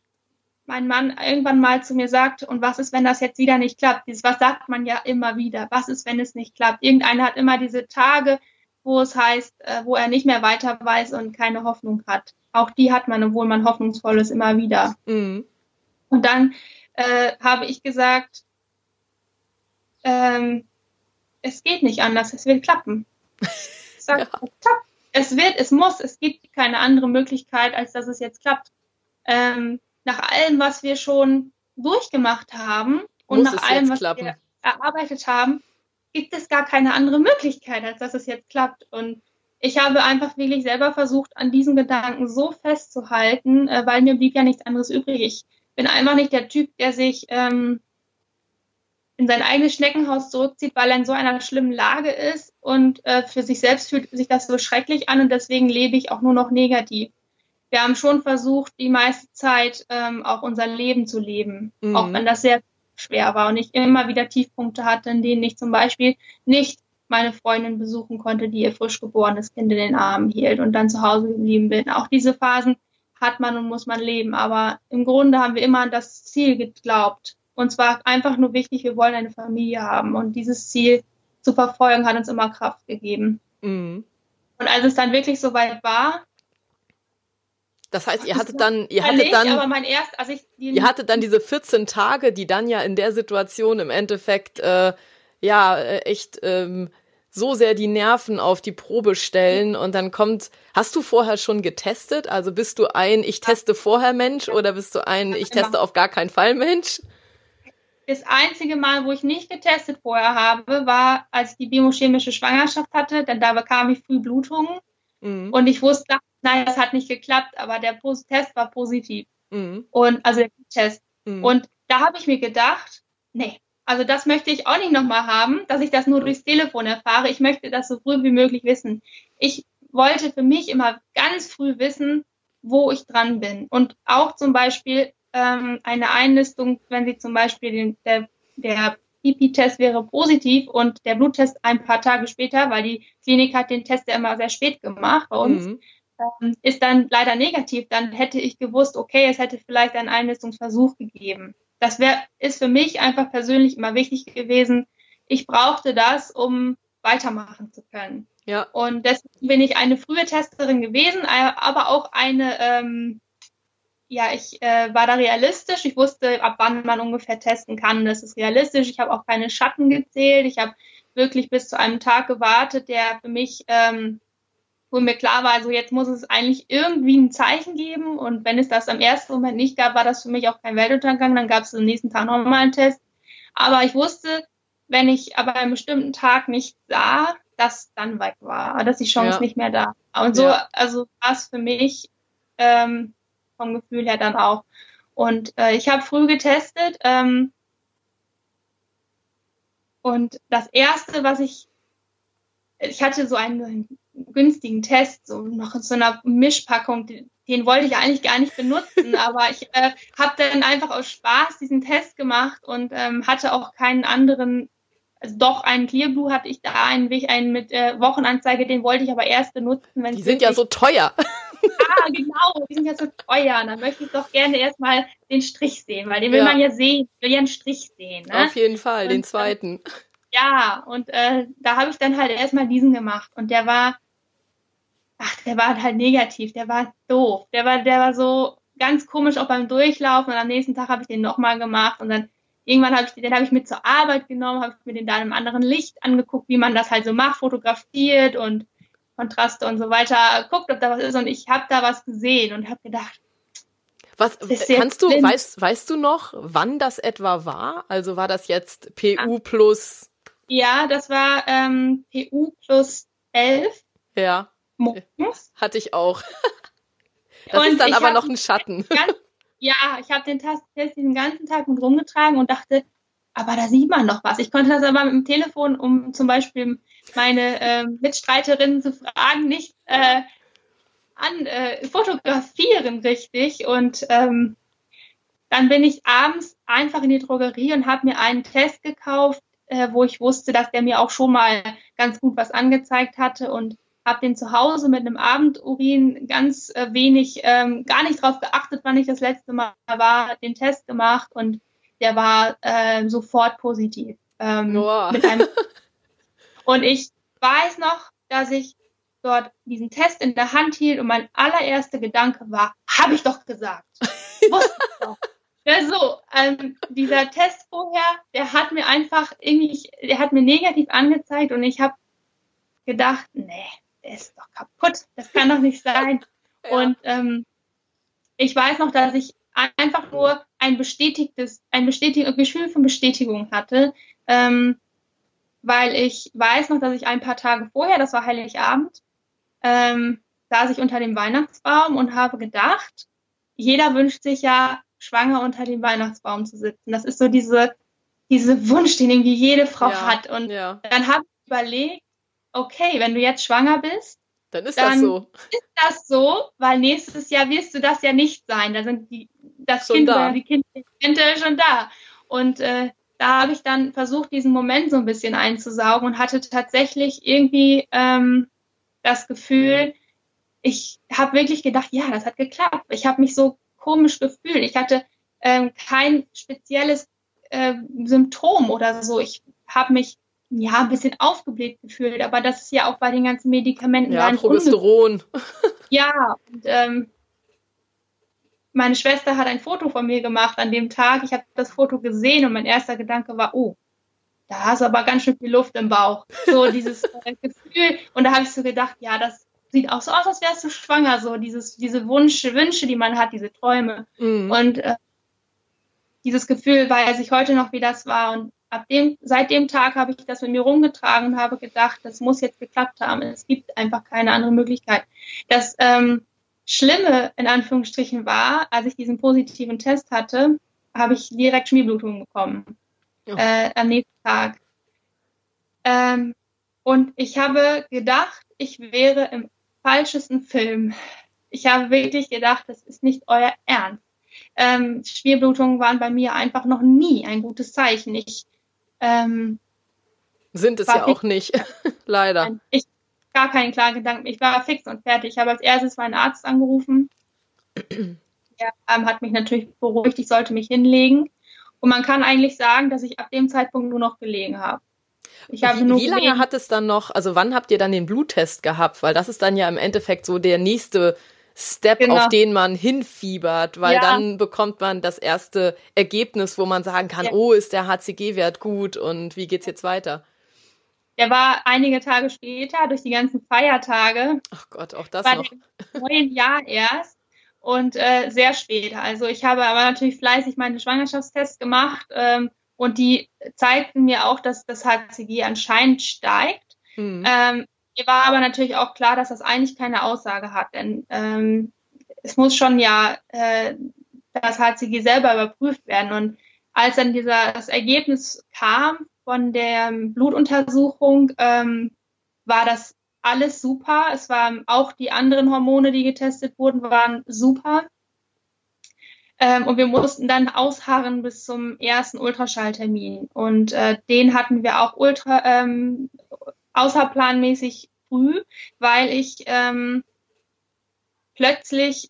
[SPEAKER 2] mein Mann irgendwann mal zu mir sagt, und was ist, wenn das jetzt wieder nicht klappt? Dieses, was sagt man ja immer wieder? Was ist, wenn es nicht klappt? Irgendeiner hat immer diese Tage, wo es heißt, äh, wo er nicht mehr weiter weiß und keine Hoffnung hat. Auch die hat man, obwohl man hoffnungsvoll ist, immer wieder. Mhm. Und dann äh, habe ich gesagt, ähm, es geht nicht anders, es wird klappen. [laughs] Ich sag, ja. Es wird, es muss, es gibt keine andere Möglichkeit, als dass es jetzt klappt. Ähm, nach allem, was wir schon durchgemacht haben und muss nach allem, was klappen. wir erarbeitet haben, gibt es gar keine andere Möglichkeit, als dass es jetzt klappt. Und ich habe einfach wirklich selber versucht, an diesen Gedanken so festzuhalten, äh, weil mir blieb ja nichts anderes übrig. Ich bin einfach nicht der Typ, der sich ähm, in sein eigenes Schneckenhaus zurückzieht, weil er in so einer schlimmen Lage ist und äh, für sich selbst fühlt sich das so schrecklich an und deswegen lebe ich auch nur noch negativ. Wir haben schon versucht, die meiste Zeit ähm, auch unser Leben zu leben, mhm. auch wenn das sehr schwer war und ich immer wieder Tiefpunkte hatte, in denen ich zum Beispiel nicht meine Freundin besuchen konnte, die ihr frisch geborenes Kind in den Armen hielt und dann zu Hause geblieben bin. Auch diese Phasen hat man und muss man leben. Aber im Grunde haben wir immer an das Ziel geglaubt. Und zwar einfach nur wichtig, wir wollen eine Familie haben. Und dieses Ziel zu verfolgen hat uns immer Kraft gegeben. Mhm. Und als es dann wirklich soweit war,
[SPEAKER 1] das heißt, ihr hattet dann, ihr hattet dann,
[SPEAKER 2] erst, also ich,
[SPEAKER 1] ihr hattet dann diese 14 Tage, die dann ja in der Situation im Endeffekt, äh, ja, äh, echt ähm, so sehr die Nerven auf die Probe stellen und dann kommt, hast du vorher schon getestet? Also bist du ein Ich teste vorher Mensch oder bist du ein Ich teste auf gar keinen Fall Mensch?
[SPEAKER 2] das einzige Mal, wo ich nicht getestet vorher habe, war, als ich die biochemische Schwangerschaft hatte, denn da bekam ich früh Blutungen. Mhm. Und ich wusste, nein, das hat nicht geklappt, aber der Test war positiv. Mhm. Und also der Test. Mhm. Und da habe ich mir gedacht, nee, also das möchte ich auch nicht nochmal haben, dass ich das nur durchs Telefon erfahre. Ich möchte das so früh wie möglich wissen. Ich wollte für mich immer ganz früh wissen, wo ich dran bin. Und auch zum Beispiel ähm, eine Einlistung, wenn sie zum Beispiel den, der, der Pipi-Test wäre positiv und der Bluttest ein paar Tage später, weil die Klinik hat den Test ja immer sehr spät gemacht bei uns, mhm. Ähm, ist dann leider negativ, dann hätte ich gewusst, okay, es hätte vielleicht einen Einlistungsversuch gegeben. Das wäre, ist für mich einfach persönlich immer wichtig gewesen. Ich brauchte das, um weitermachen zu können. Ja. Und deswegen bin ich eine frühe Testerin gewesen, aber auch eine, ähm, ja, ich äh, war da realistisch. Ich wusste, ab wann man ungefähr testen kann. Das ist realistisch. Ich habe auch keine Schatten gezählt. Ich habe wirklich bis zu einem Tag gewartet, der für mich, ähm, wo mir klar war, also jetzt muss es eigentlich irgendwie ein Zeichen geben. Und wenn es das am ersten Moment nicht gab, war das für mich auch kein Weltuntergang. Dann gab es am nächsten Tag nochmal einen Test. Aber ich wusste, wenn ich aber einen bestimmten Tag nicht sah, dass dann weg war, dass die Chance ja. nicht mehr da. Und so, ja. also war es für mich ähm, vom Gefühl her dann auch. Und äh, ich habe früh getestet ähm, und das erste, was ich, ich hatte so einen günstigen Test, so noch in so einer Mischpackung, den, den wollte ich eigentlich gar nicht benutzen, [laughs] aber ich äh, habe dann einfach aus Spaß diesen Test gemacht und ähm, hatte auch keinen anderen also doch einen Clearblue hatte ich da, einen, einen mit äh, Wochenanzeige, den wollte ich aber erst benutzen,
[SPEAKER 1] wenn Die sind ja so teuer. [laughs]
[SPEAKER 2] ah, genau, die sind ja so teuer. Und dann möchte ich doch gerne erstmal den Strich sehen, weil den will ja. man ja sehen. Ich will ja einen Strich sehen. Ne?
[SPEAKER 1] Auf jeden Fall, und, den zweiten.
[SPEAKER 2] Ja, und äh, da habe ich dann halt erstmal diesen gemacht. Und der war, ach, der war halt negativ, der war doof. Der war, der war so ganz komisch auch beim Durchlaufen. Und am nächsten Tag habe ich den nochmal gemacht und dann irgendwann habe ich den habe ich mit zur Arbeit genommen, habe mir den da in einem anderen Licht angeguckt, wie man das halt so macht, fotografiert und Kontraste und so weiter, guckt, ob da was ist und ich habe da was gesehen und habe gedacht,
[SPEAKER 1] was kannst du blind. weißt weißt du noch, wann das etwa war? Also war das jetzt PU plus?
[SPEAKER 2] Ja, das war ähm, PU plus 11.
[SPEAKER 1] Ja. Morgens. Hatte ich auch. [laughs] Das und ist dann aber noch ein Schatten.
[SPEAKER 2] Ganz, ja, ich habe den Test den ganzen Tag mit rumgetragen und dachte, aber da sieht man noch was. Ich konnte das aber mit dem Telefon, um zum Beispiel meine äh, Mitstreiterinnen zu fragen, nicht äh, an äh, fotografieren richtig. Und ähm, dann bin ich abends einfach in die Drogerie und habe mir einen Test gekauft, äh, wo ich wusste, dass der mir auch schon mal ganz gut was angezeigt hatte und habe den zu Hause mit einem Abendurin ganz äh, wenig, ähm, gar nicht drauf geachtet, wann ich das letzte Mal war, den Test gemacht und der war äh, sofort positiv. Ähm, einem [laughs] und ich weiß noch, dass ich dort diesen Test in der Hand hielt und mein allererster Gedanke war, habe ich doch gesagt. [laughs] Wusste ich doch. Ja, so, ähm, dieser Test vorher, der hat mir einfach irgendwie, der hat mir negativ angezeigt und ich habe gedacht, nee, der ist doch kaputt, das kann doch nicht sein. [laughs] ja. Und ähm, ich weiß noch, dass ich einfach nur ein bestätigtes, ein bestätigtes Gefühl von Bestätigung hatte, ähm, weil ich weiß noch, dass ich ein paar Tage vorher, das war Heiligabend, ähm, saß ich unter dem Weihnachtsbaum und habe gedacht, jeder wünscht sich ja, schwanger unter dem Weihnachtsbaum zu sitzen. Das ist so diese, diese Wunsch, den irgendwie jede Frau ja, hat. Und ja. dann habe ich überlegt, okay, wenn du jetzt schwanger bist,
[SPEAKER 1] dann ist dann das so.
[SPEAKER 2] Ist das so, weil nächstes Jahr wirst du das ja nicht sein. Da sind die, das schon Kind da. die Kinder schon da. Und äh, da habe ich dann versucht, diesen Moment so ein bisschen einzusaugen und hatte tatsächlich irgendwie ähm, das Gefühl, ich habe wirklich gedacht, ja, das hat geklappt. Ich habe mich so komisch gefühlt. Ich hatte ähm, kein spezielles äh, Symptom oder so. Ich habe mich ja, ein bisschen aufgebläht gefühlt, aber das ist ja auch bei den ganzen Medikamenten.
[SPEAKER 1] Ja, Progesteron.
[SPEAKER 2] ja, und, ähm, meine Schwester hat ein Foto von mir gemacht an dem Tag. Ich habe das Foto gesehen und mein erster Gedanke war, oh, da hast du aber ganz schön viel Luft im Bauch. So dieses äh, Gefühl. Und da habe ich so gedacht, ja, das sieht auch so aus, als wärst du schwanger. So dieses, diese Wünsche, Wünsche, die man hat, diese Träume. Mhm. Und äh, dieses Gefühl weiß ich heute noch, wie das war. Und ab dem, seit dem Tag habe ich das mit mir rumgetragen und habe gedacht, das muss jetzt geklappt haben. Es gibt einfach keine andere Möglichkeit. Das ähm, Schlimme in Anführungsstrichen war, als ich diesen positiven Test hatte, habe ich direkt Schmierblutungen bekommen. Oh. Äh, am nächsten Tag. Ähm, und ich habe gedacht, ich wäre im falschesten Film. Ich habe wirklich gedacht, das ist nicht euer Ernst. Ähm, Schmierblutungen waren bei mir einfach noch nie ein gutes Zeichen. Ich ähm,
[SPEAKER 1] sind es ja auch nicht, [laughs] leider.
[SPEAKER 2] Ich gar keinen klaren Gedanken. Ich war fix und fertig. Ich habe als erstes meinen Arzt angerufen. [clears throat] Er ähm, hat mich natürlich beruhigt, ich sollte mich hinlegen. Und man kann eigentlich sagen, dass ich ab dem Zeitpunkt nur noch gelegen habe.
[SPEAKER 1] Ich habe wie, wie lange hat es dann noch, also wann habt ihr dann den Bluttest gehabt? Weil das ist dann ja im Endeffekt so der nächste Step, genau. auf den man hinfiebert, weil ja. dann bekommt man das erste Ergebnis, wo man sagen kann, ja. oh, ist der HCG-Wert gut und wie geht's jetzt weiter?
[SPEAKER 2] Der war einige Tage später durch die ganzen Feiertage.
[SPEAKER 1] Ach Gott, auch das noch.
[SPEAKER 2] Neun Jahr erst und äh, sehr spät. Also ich habe aber natürlich fleißig meine Schwangerschaftstests gemacht ähm, und die zeigten mir auch, dass das HCG anscheinend steigt. Mhm. Ähm, mir war aber natürlich auch klar, dass das eigentlich keine Aussage hat, denn ähm, es muss schon ja äh, das HCG selber überprüft werden. Und als dann dieser das Ergebnis kam von der Blutuntersuchung, ähm, war das alles super. Es waren auch die anderen Hormone, die getestet wurden, waren super. Ähm, und wir mussten dann ausharren bis zum ersten Ultraschalltermin. Und äh, den hatten wir auch ultra ähm, außerplanmäßig früh, weil ich ähm, plötzlich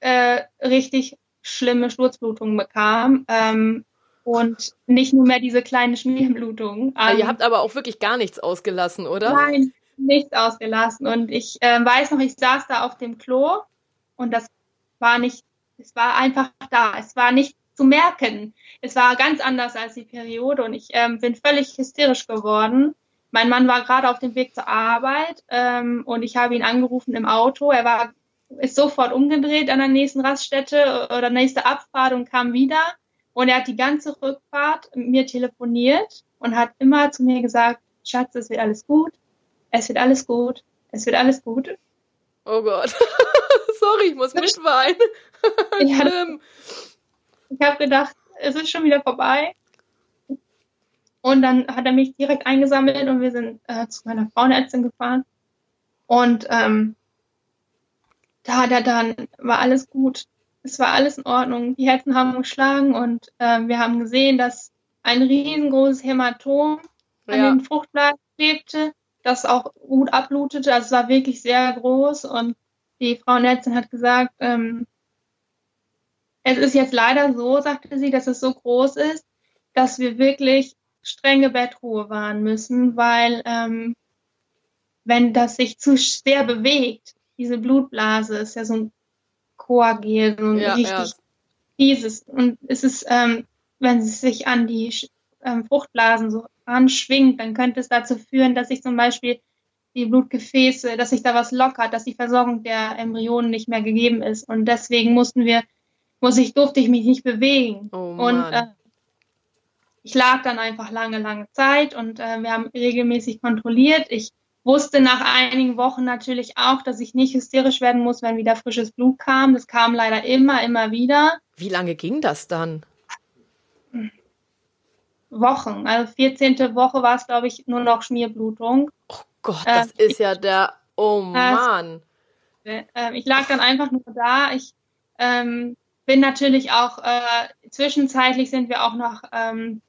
[SPEAKER 2] äh, richtig schlimme Sturzblutungen bekam. Ähm, und nicht nur mehr diese kleine Schmierblutung.
[SPEAKER 1] Ähm, ihr habt aber auch wirklich gar nichts ausgelassen, oder?
[SPEAKER 2] Nein, nichts ausgelassen. Und ich äh, weiß noch, ich saß da auf dem Klo und das war nicht, es war einfach da. Es war nicht zu merken. Es war ganz anders als die Periode und ich ähm, bin völlig hysterisch geworden. Mein Mann war gerade auf dem Weg zur Arbeit ähm, und ich habe ihn angerufen im Auto. Er war ist sofort umgedreht an der nächsten Raststätte oder nächste Abfahrt und kam wieder. Und er hat die ganze Rückfahrt mit mir telefoniert und hat immer zu mir gesagt, Schatz, es wird alles gut, es wird alles gut, es wird alles gut.
[SPEAKER 1] Oh Gott. [laughs] Sorry, ich muss mitweinen.
[SPEAKER 2] Schlimm. [laughs] Ich habe gedacht, es ist schon wieder vorbei. Und dann hat er mich direkt eingesammelt und wir sind äh, zu meiner Frauenärztin gefahren. Und ähm, da hat er dann, war alles gut. Es war alles in Ordnung. Die Herzen haben geschlagen und äh, wir haben gesehen, dass ein riesengroßes Hämatom ja. an den Fruchtblasen klebte, das auch gut ablutete. Also es war wirklich sehr groß und die Frauenärztin hat gesagt, ähm, es ist jetzt leider so, sagte sie, dass es so groß ist, dass wir wirklich strenge Bettruhe wahren müssen, weil ähm, wenn das sich zu schwer bewegt, diese Blutblase ist ja so ein Koagel, so ein ja, richtig ja. fieses. Und es ist, ähm, wenn es sich an die ähm, Fruchtblasen so anschwingt, dann könnte es dazu führen, dass sich zum Beispiel die Blutgefäße, dass sich da was lockert, dass die Versorgung der Embryonen nicht mehr gegeben ist. Und deswegen mussten wir, muss ich, durfte ich mich nicht bewegen. Oh und äh, ich lag dann einfach lange, lange Zeit und äh, wir haben regelmäßig kontrolliert. Ich wusste nach einigen Wochen natürlich auch, dass ich nicht hysterisch werden muss, wenn wieder frisches Blut kam. Das kam leider immer, immer wieder.
[SPEAKER 1] Wie lange ging das dann?
[SPEAKER 2] Wochen. Also 14. Woche war es, glaube ich, nur noch Schmierblutung.
[SPEAKER 1] Oh Gott, das äh, ist ja der, oh Mann.
[SPEAKER 2] Äh, ich lag dann einfach nur da. Ich ähm, bin natürlich auch, äh, zwischenzeitlich sind wir auch noch ähm,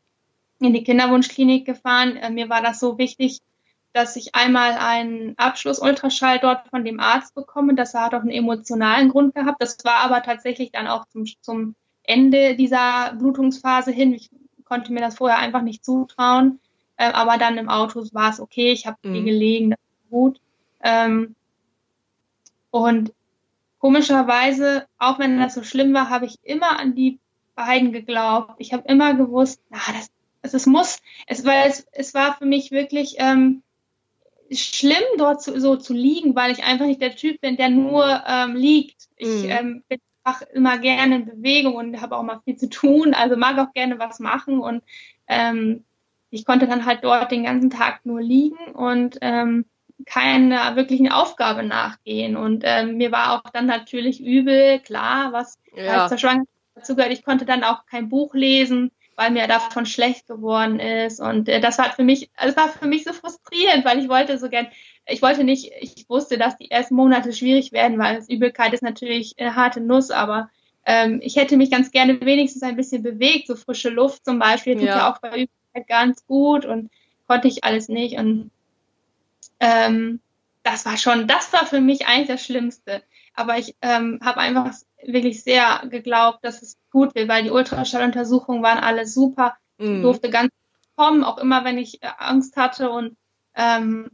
[SPEAKER 2] in die Kinderwunschklinik gefahren. Äh, mir war das so wichtig, dass ich einmal einen Abschlussultraschall dort von dem Arzt bekomme. Das hat auch einen emotionalen Grund gehabt. Das war aber tatsächlich dann auch zum, zum Ende dieser Blutungsphase hin. Ich konnte mir das vorher einfach nicht zutrauen. Äh, aber dann im Auto war es okay. Ich habe mhm. gelegen, das ist gut. Ähm, und komischerweise, auch wenn das so schlimm war, habe ich immer an die beiden geglaubt. Ich habe immer gewusst, na, das also es muss, es war, es, es war für mich wirklich ähm, schlimm, dort zu, so zu liegen, weil ich einfach nicht der Typ bin, der nur ähm, liegt. Ich mhm. ähm, bin einfach immer gerne in Bewegung und habe auch mal viel zu tun, also mag auch gerne was machen und ähm, ich konnte dann halt dort den ganzen Tag nur liegen und ähm, keiner wirklichen Aufgabe nachgehen. Und ähm, mir war auch dann natürlich übel, klar, was ja. zur Schwangerschaft dazu gehört. Ich konnte dann auch kein Buch lesen, weil mir davon schlecht geworden ist. Und äh, das war für mich, also war für mich so frustrierend, weil ich wollte so gern, ich wollte nicht, ich wusste, dass die ersten Monate schwierig werden, weil Übelkeit ist natürlich eine harte Nuss, aber ähm, ich hätte mich ganz gerne wenigstens ein bisschen bewegt, so frische Luft zum Beispiel, tut ja, ja auch bei Übelkeit ganz gut und konnte ich alles nicht. Und ähm, das war schon, das war für mich eigentlich das Schlimmste. Aber ich ähm, habe einfach wirklich sehr geglaubt, dass es gut wird, weil die Ultraschalluntersuchungen waren alle super. Mhm. Ich durfte ganz kommen, auch immer wenn ich äh, Angst hatte. Und ähm,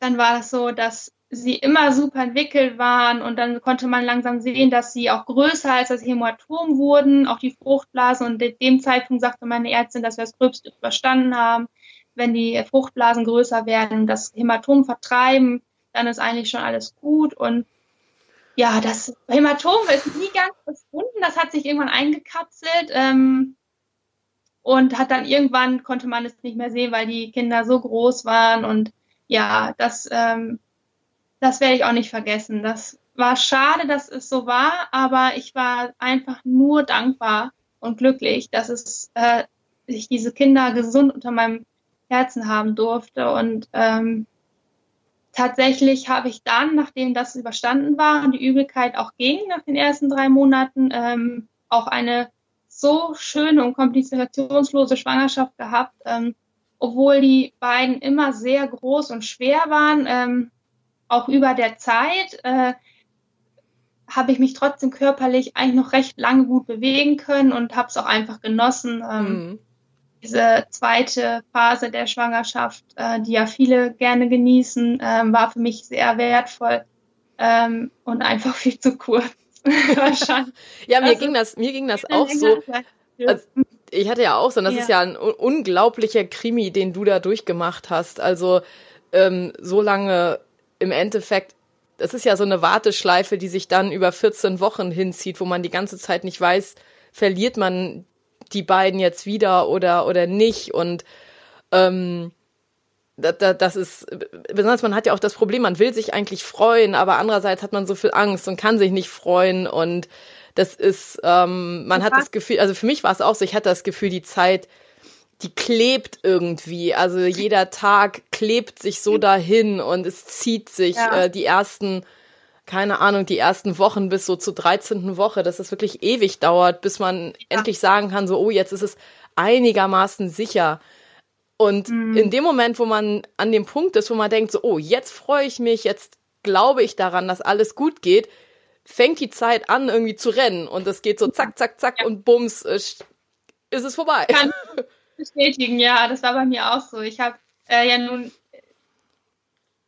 [SPEAKER 2] dann war es so, dass sie immer super entwickelt waren und dann konnte man langsam sehen, dass sie auch größer als das Hämatom wurden, auch die Fruchtblasen. Und in dem Zeitpunkt sagte meine Ärztin, dass wir das Gröbste überstanden haben wenn die Fruchtblasen größer werden, das Hämatom vertreiben, dann ist eigentlich schon alles gut. Und ja, das Hämatom ist nie ganz verschwunden, das hat sich irgendwann eingekapselt ähm, und hat dann irgendwann konnte man es nicht mehr sehen, weil die Kinder so groß waren. Und ja, das, ähm, das werde ich auch nicht vergessen. Das war schade, dass es so war, aber ich war einfach nur dankbar und glücklich, dass es äh, ich diese Kinder gesund unter meinem Herzen haben durfte. Und ähm, tatsächlich habe ich dann, nachdem das überstanden war und die Übelkeit auch ging nach den ersten drei Monaten, ähm, auch eine so schöne und komplikationslose Schwangerschaft gehabt, ähm, obwohl die beiden immer sehr groß und schwer waren, ähm, auch über der Zeit. Äh, habe ich mich trotzdem körperlich eigentlich noch recht lange gut bewegen können und habe es auch einfach genossen. Ähm, mhm diese zweite Phase der Schwangerschaft, äh, die ja viele gerne genießen, ähm, war für mich sehr wertvoll ähm, und einfach [laughs] viel zu kurz. [laughs]
[SPEAKER 1] Ja, mir also, ging das, mir ging das auch so. Also, ich hatte ja auch so, und das ja. ist ja ein unglaublicher Krimi, den du da durchgemacht hast. Also ähm, so lange im Endeffekt, das ist ja so eine Warteschleife, die sich dann über 14 Wochen hinzieht, wo man die ganze Zeit nicht weiß, verliert man die beiden jetzt wieder oder oder nicht. Und ähm, das ist, besonders man hat ja auch das Problem, man will sich eigentlich freuen, aber andererseits hat man so viel Angst und kann sich nicht freuen. Und das ist, ähm, man hat das Gefühl, also für mich war es auch so, ich hatte das Gefühl, die Zeit, die klebt irgendwie, also jeder Tag klebt sich so dahin und es zieht sich ja. äh, die ersten keine Ahnung, die ersten Wochen bis so zur 13. Woche, dass es wirklich ewig dauert, bis man ja. endlich sagen kann, so, oh, jetzt ist es einigermaßen sicher. Und mhm. in dem Moment, wo man an dem Punkt ist, wo man denkt, so, oh, jetzt freue ich mich, jetzt glaube ich daran, dass alles gut geht, fängt die Zeit an, irgendwie zu rennen. Und es geht so zack, zack, zack ja. und bums, ist es vorbei. Kann [laughs]
[SPEAKER 2] bestätigen, ja, das war bei mir auch so. Ich habe äh, ja nun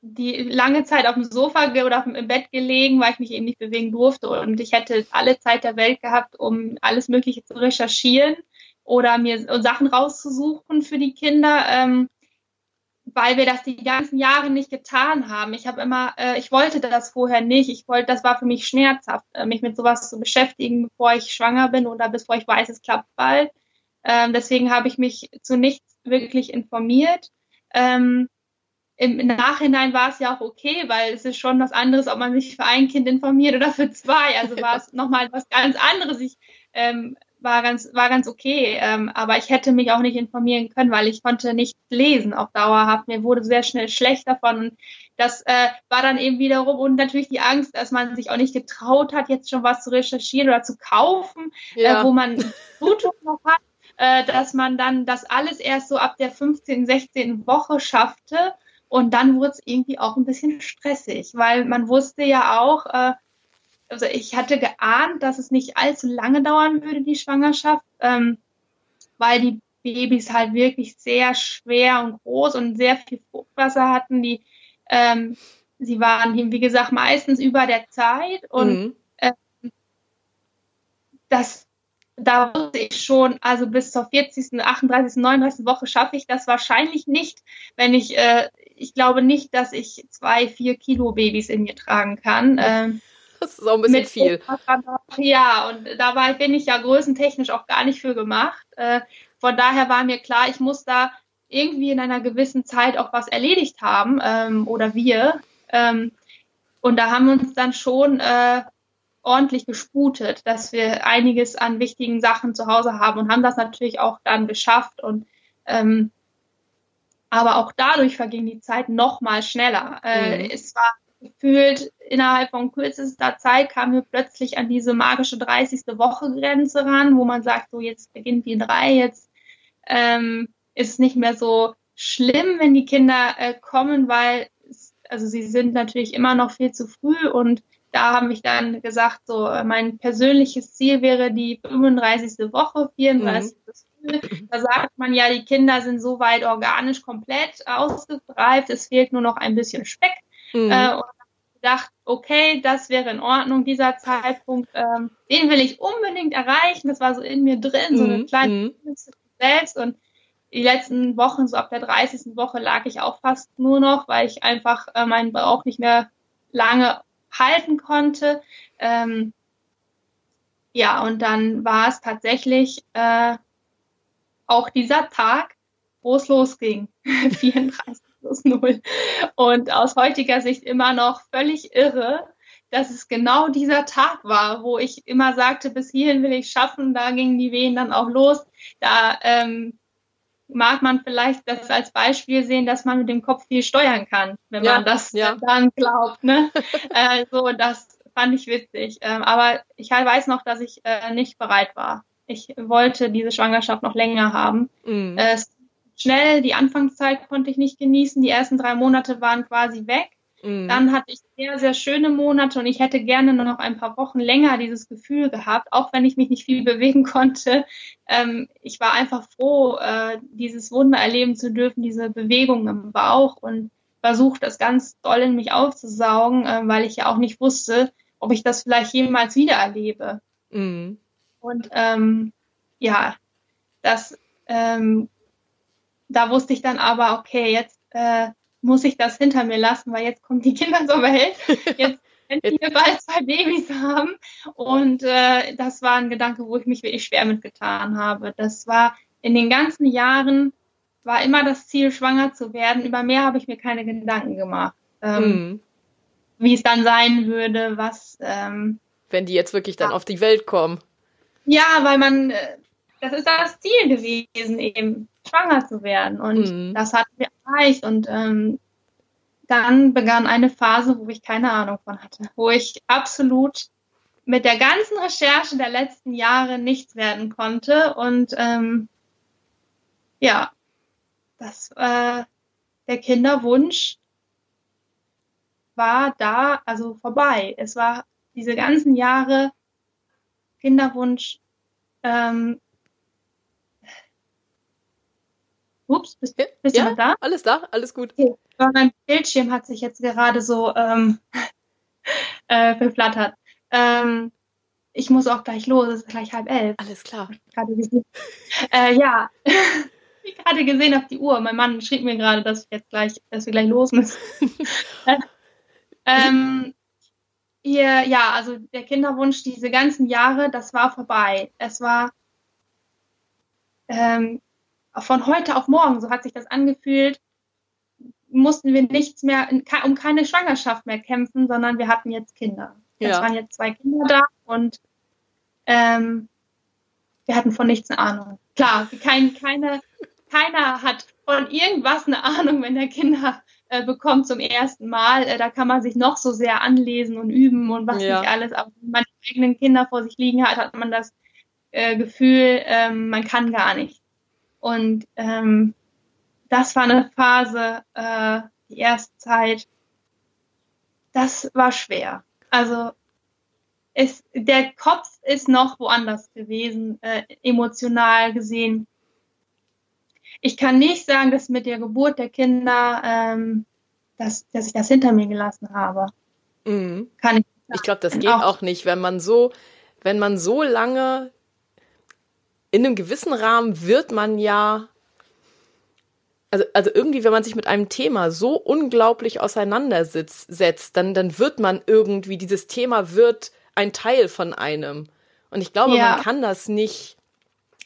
[SPEAKER 2] die lange Zeit auf dem Sofa oder im Bett gelegen, weil ich mich eben nicht bewegen durfte. Und ich hätte alle Zeit der Welt gehabt, um alles Mögliche zu recherchieren oder mir Sachen rauszusuchen für die Kinder, ähm, weil wir das die ganzen Jahre nicht getan haben. Ich habe immer, äh, ich wollte das vorher nicht. Ich wollte, das war für mich schmerzhaft, äh, mich mit sowas zu beschäftigen, bevor ich schwanger bin oder bevor ich weiß, es klappt bald. Ähm, deswegen habe ich mich zu nichts wirklich informiert. Ähm, im Nachhinein war es ja auch okay, weil es ist schon was anderes, ob man sich für ein Kind informiert oder für zwei. Also war es [laughs] nochmal was ganz anderes. Ich ähm, war ganz, war ganz okay. Ähm, aber ich hätte mich auch nicht informieren können, weil ich konnte nicht lesen auf dauerhaft. Mir wurde sehr schnell schlecht davon. Und das äh, war dann eben wiederum und natürlich die Angst, dass man sich auch nicht getraut hat, jetzt schon was zu recherchieren oder zu kaufen, äh, ja. äh, wo man [laughs] Blutung noch hat, äh, dass man dann das alles erst so ab der 15., 16. Woche schaffte und dann wurde es irgendwie auch ein bisschen stressig, weil man wusste ja auch, äh, also ich hatte geahnt, dass es nicht allzu lange dauern würde, die Schwangerschaft, ähm, weil die Babys halt wirklich sehr schwer und groß und sehr viel Fruchtwasser hatten. Die, ähm, sie waren, wie gesagt, meistens über der Zeit und mhm. äh, das da wusste ich schon, also bis zur 40., 38., 39. Woche schaffe ich das wahrscheinlich nicht, wenn ich, äh, ich glaube nicht, dass ich zwei, vier Kilo Babys in mir tragen kann. Ähm,
[SPEAKER 1] Das ist auch ein bisschen viel.
[SPEAKER 2] Ja, und dabei bin ich ja größentechnisch auch gar nicht für gemacht. Äh, von daher war mir klar, ich muss da irgendwie in einer gewissen Zeit auch was erledigt haben ähm, oder wir. Ähm, und da haben wir uns dann schon äh, ordentlich gesputet, dass wir einiges an wichtigen Sachen zu Hause haben und haben das natürlich auch dann geschafft. Und ähm, aber auch dadurch verging die Zeit noch mal schneller. Äh, mhm. Es war gefühlt innerhalb von kürzester Zeit kamen wir plötzlich an diese magische 30. Woche Grenze ran, wo man sagt, so jetzt beginnt die drei, jetzt ähm, ist es nicht mehr so schlimm, wenn die Kinder äh, kommen, weil es, also sie sind natürlich immer noch viel zu früh und da habe ich dann gesagt, so mein persönliches Ziel wäre die 35. Woche, 34. Mhm. Da sagt man ja, die Kinder sind soweit organisch komplett ausgereift, es fehlt nur noch ein bisschen Speck. Mhm. Äh, und gedacht, okay, das wäre in Ordnung, dieser Zeitpunkt, ähm, den will ich unbedingt erreichen. Das war so in mir drin, so eine mhm. kleine mhm. selbst. Und die letzten Wochen, so ab der 30. Woche, lag ich auch fast nur noch, weil ich einfach äh, meinen Bauch nicht mehr lange halten konnte. Ähm, ja, und dann war es tatsächlich äh, auch dieser Tag, wo es losging. [laughs] 34 plus 0. Und aus heutiger Sicht immer noch völlig irre, dass es genau dieser Tag war, wo ich immer sagte, bis hierhin will ich schaffen, da gingen die Wehen dann auch los. Da ähm, mag man vielleicht das als Beispiel sehen, dass man mit dem Kopf viel steuern kann, wenn ja, man das ja. dann glaubt. Ne? äh, [laughs] so, das fand ich witzig. Ähm, aber ich weiß noch, dass ich äh, nicht bereit war. Ich wollte diese Schwangerschaft noch länger haben. Mhm. Äh, schnell, die Anfangszeit konnte ich nicht genießen. Die ersten drei Monate waren quasi weg. Mhm. Dann hatte ich sehr, sehr schöne Monate und ich hätte gerne nur noch ein paar Wochen länger dieses Gefühl gehabt, auch wenn ich mich nicht viel [laughs] bewegen konnte. Ähm, ich war einfach froh, äh, dieses Wunder erleben zu dürfen, diese Bewegung im Bauch und versucht, das ganz doll in mich aufzusaugen, äh, weil ich ja auch nicht wusste, ob ich das vielleicht jemals wieder erlebe. Mhm. Und ähm, ja, das, ähm, da wusste ich dann aber, okay, jetzt äh, muss ich das hinter mir lassen, weil jetzt kommen die Kinder zur Welt. [laughs] Jetzt werden wir bald zwei Babys haben. Und äh, das war ein Gedanke, wo ich mich wirklich schwer mitgetan habe. Das war in den ganzen Jahren war immer das Ziel, schwanger zu werden. Über mehr habe ich mir keine Gedanken gemacht. Ähm, mm. Wie es dann sein würde, was. Ähm,
[SPEAKER 1] Wenn die jetzt wirklich dann ja. auf die Welt kommen.
[SPEAKER 2] Ja, weil man, äh, das ist das Ziel gewesen, eben schwanger zu werden. Und mhm. das hatten wir erreicht. Und ähm, dann begann eine Phase, wo ich keine Ahnung von hatte, wo ich absolut mit der ganzen Recherche der letzten Jahre nichts werden konnte. Und ähm, ja, das äh, der Kinderwunsch war da, also vorbei. Es war diese ganzen Jahre Kinderwunsch ähm, Ups, bist, bist ja, du noch da?
[SPEAKER 1] Alles da, alles gut.
[SPEAKER 2] Okay. Mein Bildschirm hat sich jetzt gerade so ähm, [laughs] äh, verflattert. Ähm, ich muss auch gleich los, es ist gleich halb elf.
[SPEAKER 1] Alles klar.
[SPEAKER 2] Gerade gesehen. [laughs] Äh, ja, [laughs] ich gerade gesehen auf die Uhr. Mein Mann schrieb mir gerade, dass ich jetzt gleich, dass wir gleich los müssen. ähm, ihr, ja, also der Kinderwunsch diese ganzen Jahre, das war vorbei. Es war ähm, von heute auf morgen, so hat sich das angefühlt, mussten wir nichts mehr, um keine Schwangerschaft mehr kämpfen, sondern wir hatten jetzt Kinder. Ja. Es waren jetzt zwei Kinder da und ähm, wir hatten von nichts eine Ahnung. Klar, kein, keine, keiner hat von irgendwas eine Ahnung, wenn der Kinder äh, bekommt zum ersten Mal. Äh, da kann man sich noch so sehr anlesen und üben und was ja. nicht alles. Aber wenn man die eigenen Kinder vor sich liegen hat, hat man das äh, Gefühl, ähm, man kann gar nicht. Und ähm, das war eine Phase, äh, die erste Zeit, das war schwer. Also es, der Kopf ist noch woanders gewesen, äh, emotional gesehen. Ich kann nicht sagen, dass mit der Geburt der Kinder, ähm, dass, dass ich das hinter mir gelassen habe.
[SPEAKER 1] Mhm. Kann ich. Ich glaube, das geht auch, auch nicht, wenn man so, wenn man so lange in einem gewissen Rahmen wird man ja, also, also irgendwie, wenn man sich mit einem Thema so unglaublich auseinandersetzt, dann, dann wird man irgendwie, dieses Thema wird ein Teil von einem. Und ich glaube, ja. man kann das nicht,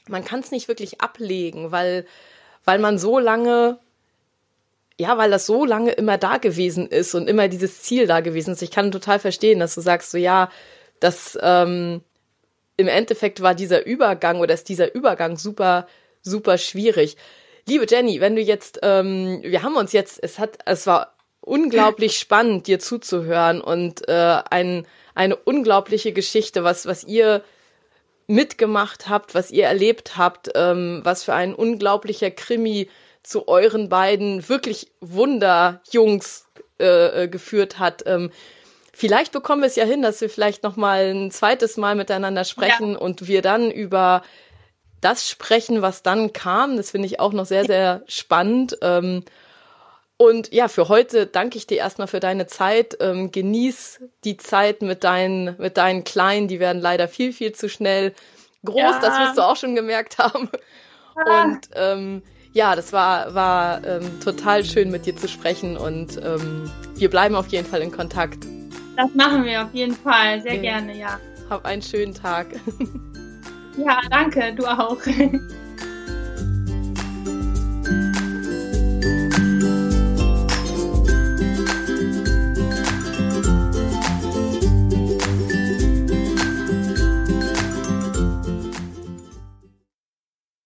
[SPEAKER 1] man kann es nicht wirklich ablegen, weil, weil man so lange, ja, weil das so lange immer da gewesen ist und immer dieses Ziel da gewesen ist. Ich kann total verstehen, dass du sagst, so ja, das ähm, im Endeffekt war dieser Übergang oder ist dieser Übergang super, super schwierig. Liebe Jenny, wenn du jetzt, ähm, wir haben uns jetzt, es hat, es war unglaublich [laughs] spannend, dir zuzuhören und äh, ein, eine unglaubliche Geschichte, was, was ihr mitgemacht habt, was ihr erlebt habt, ähm, was für ein unglaublicher Krimi zu euren beiden wirklich Wunderjungs äh, äh, geführt hat. Ähm, vielleicht bekommen wir es ja hin, dass wir vielleicht noch mal ein zweites Mal miteinander sprechen ja. und wir dann über das sprechen, was dann kam. Das finde ich auch noch sehr, sehr spannend. Ähm, und ja, für heute danke ich dir erstmal für deine Zeit. Ähm, genieß die Zeit mit deinen, mit deinen Kleinen. Die werden leider viel, viel zu schnell groß. Ja. Das wirst du auch schon gemerkt haben. Ah. Und ähm, ja, das war, war ähm, total schön mit dir zu sprechen und ähm, wir bleiben auf jeden Fall in Kontakt.
[SPEAKER 2] Das machen wir auf jeden Fall. Sehr ja. gerne, ja.
[SPEAKER 1] Hab einen schönen Tag.
[SPEAKER 2] Ja, danke, du auch. [laughs]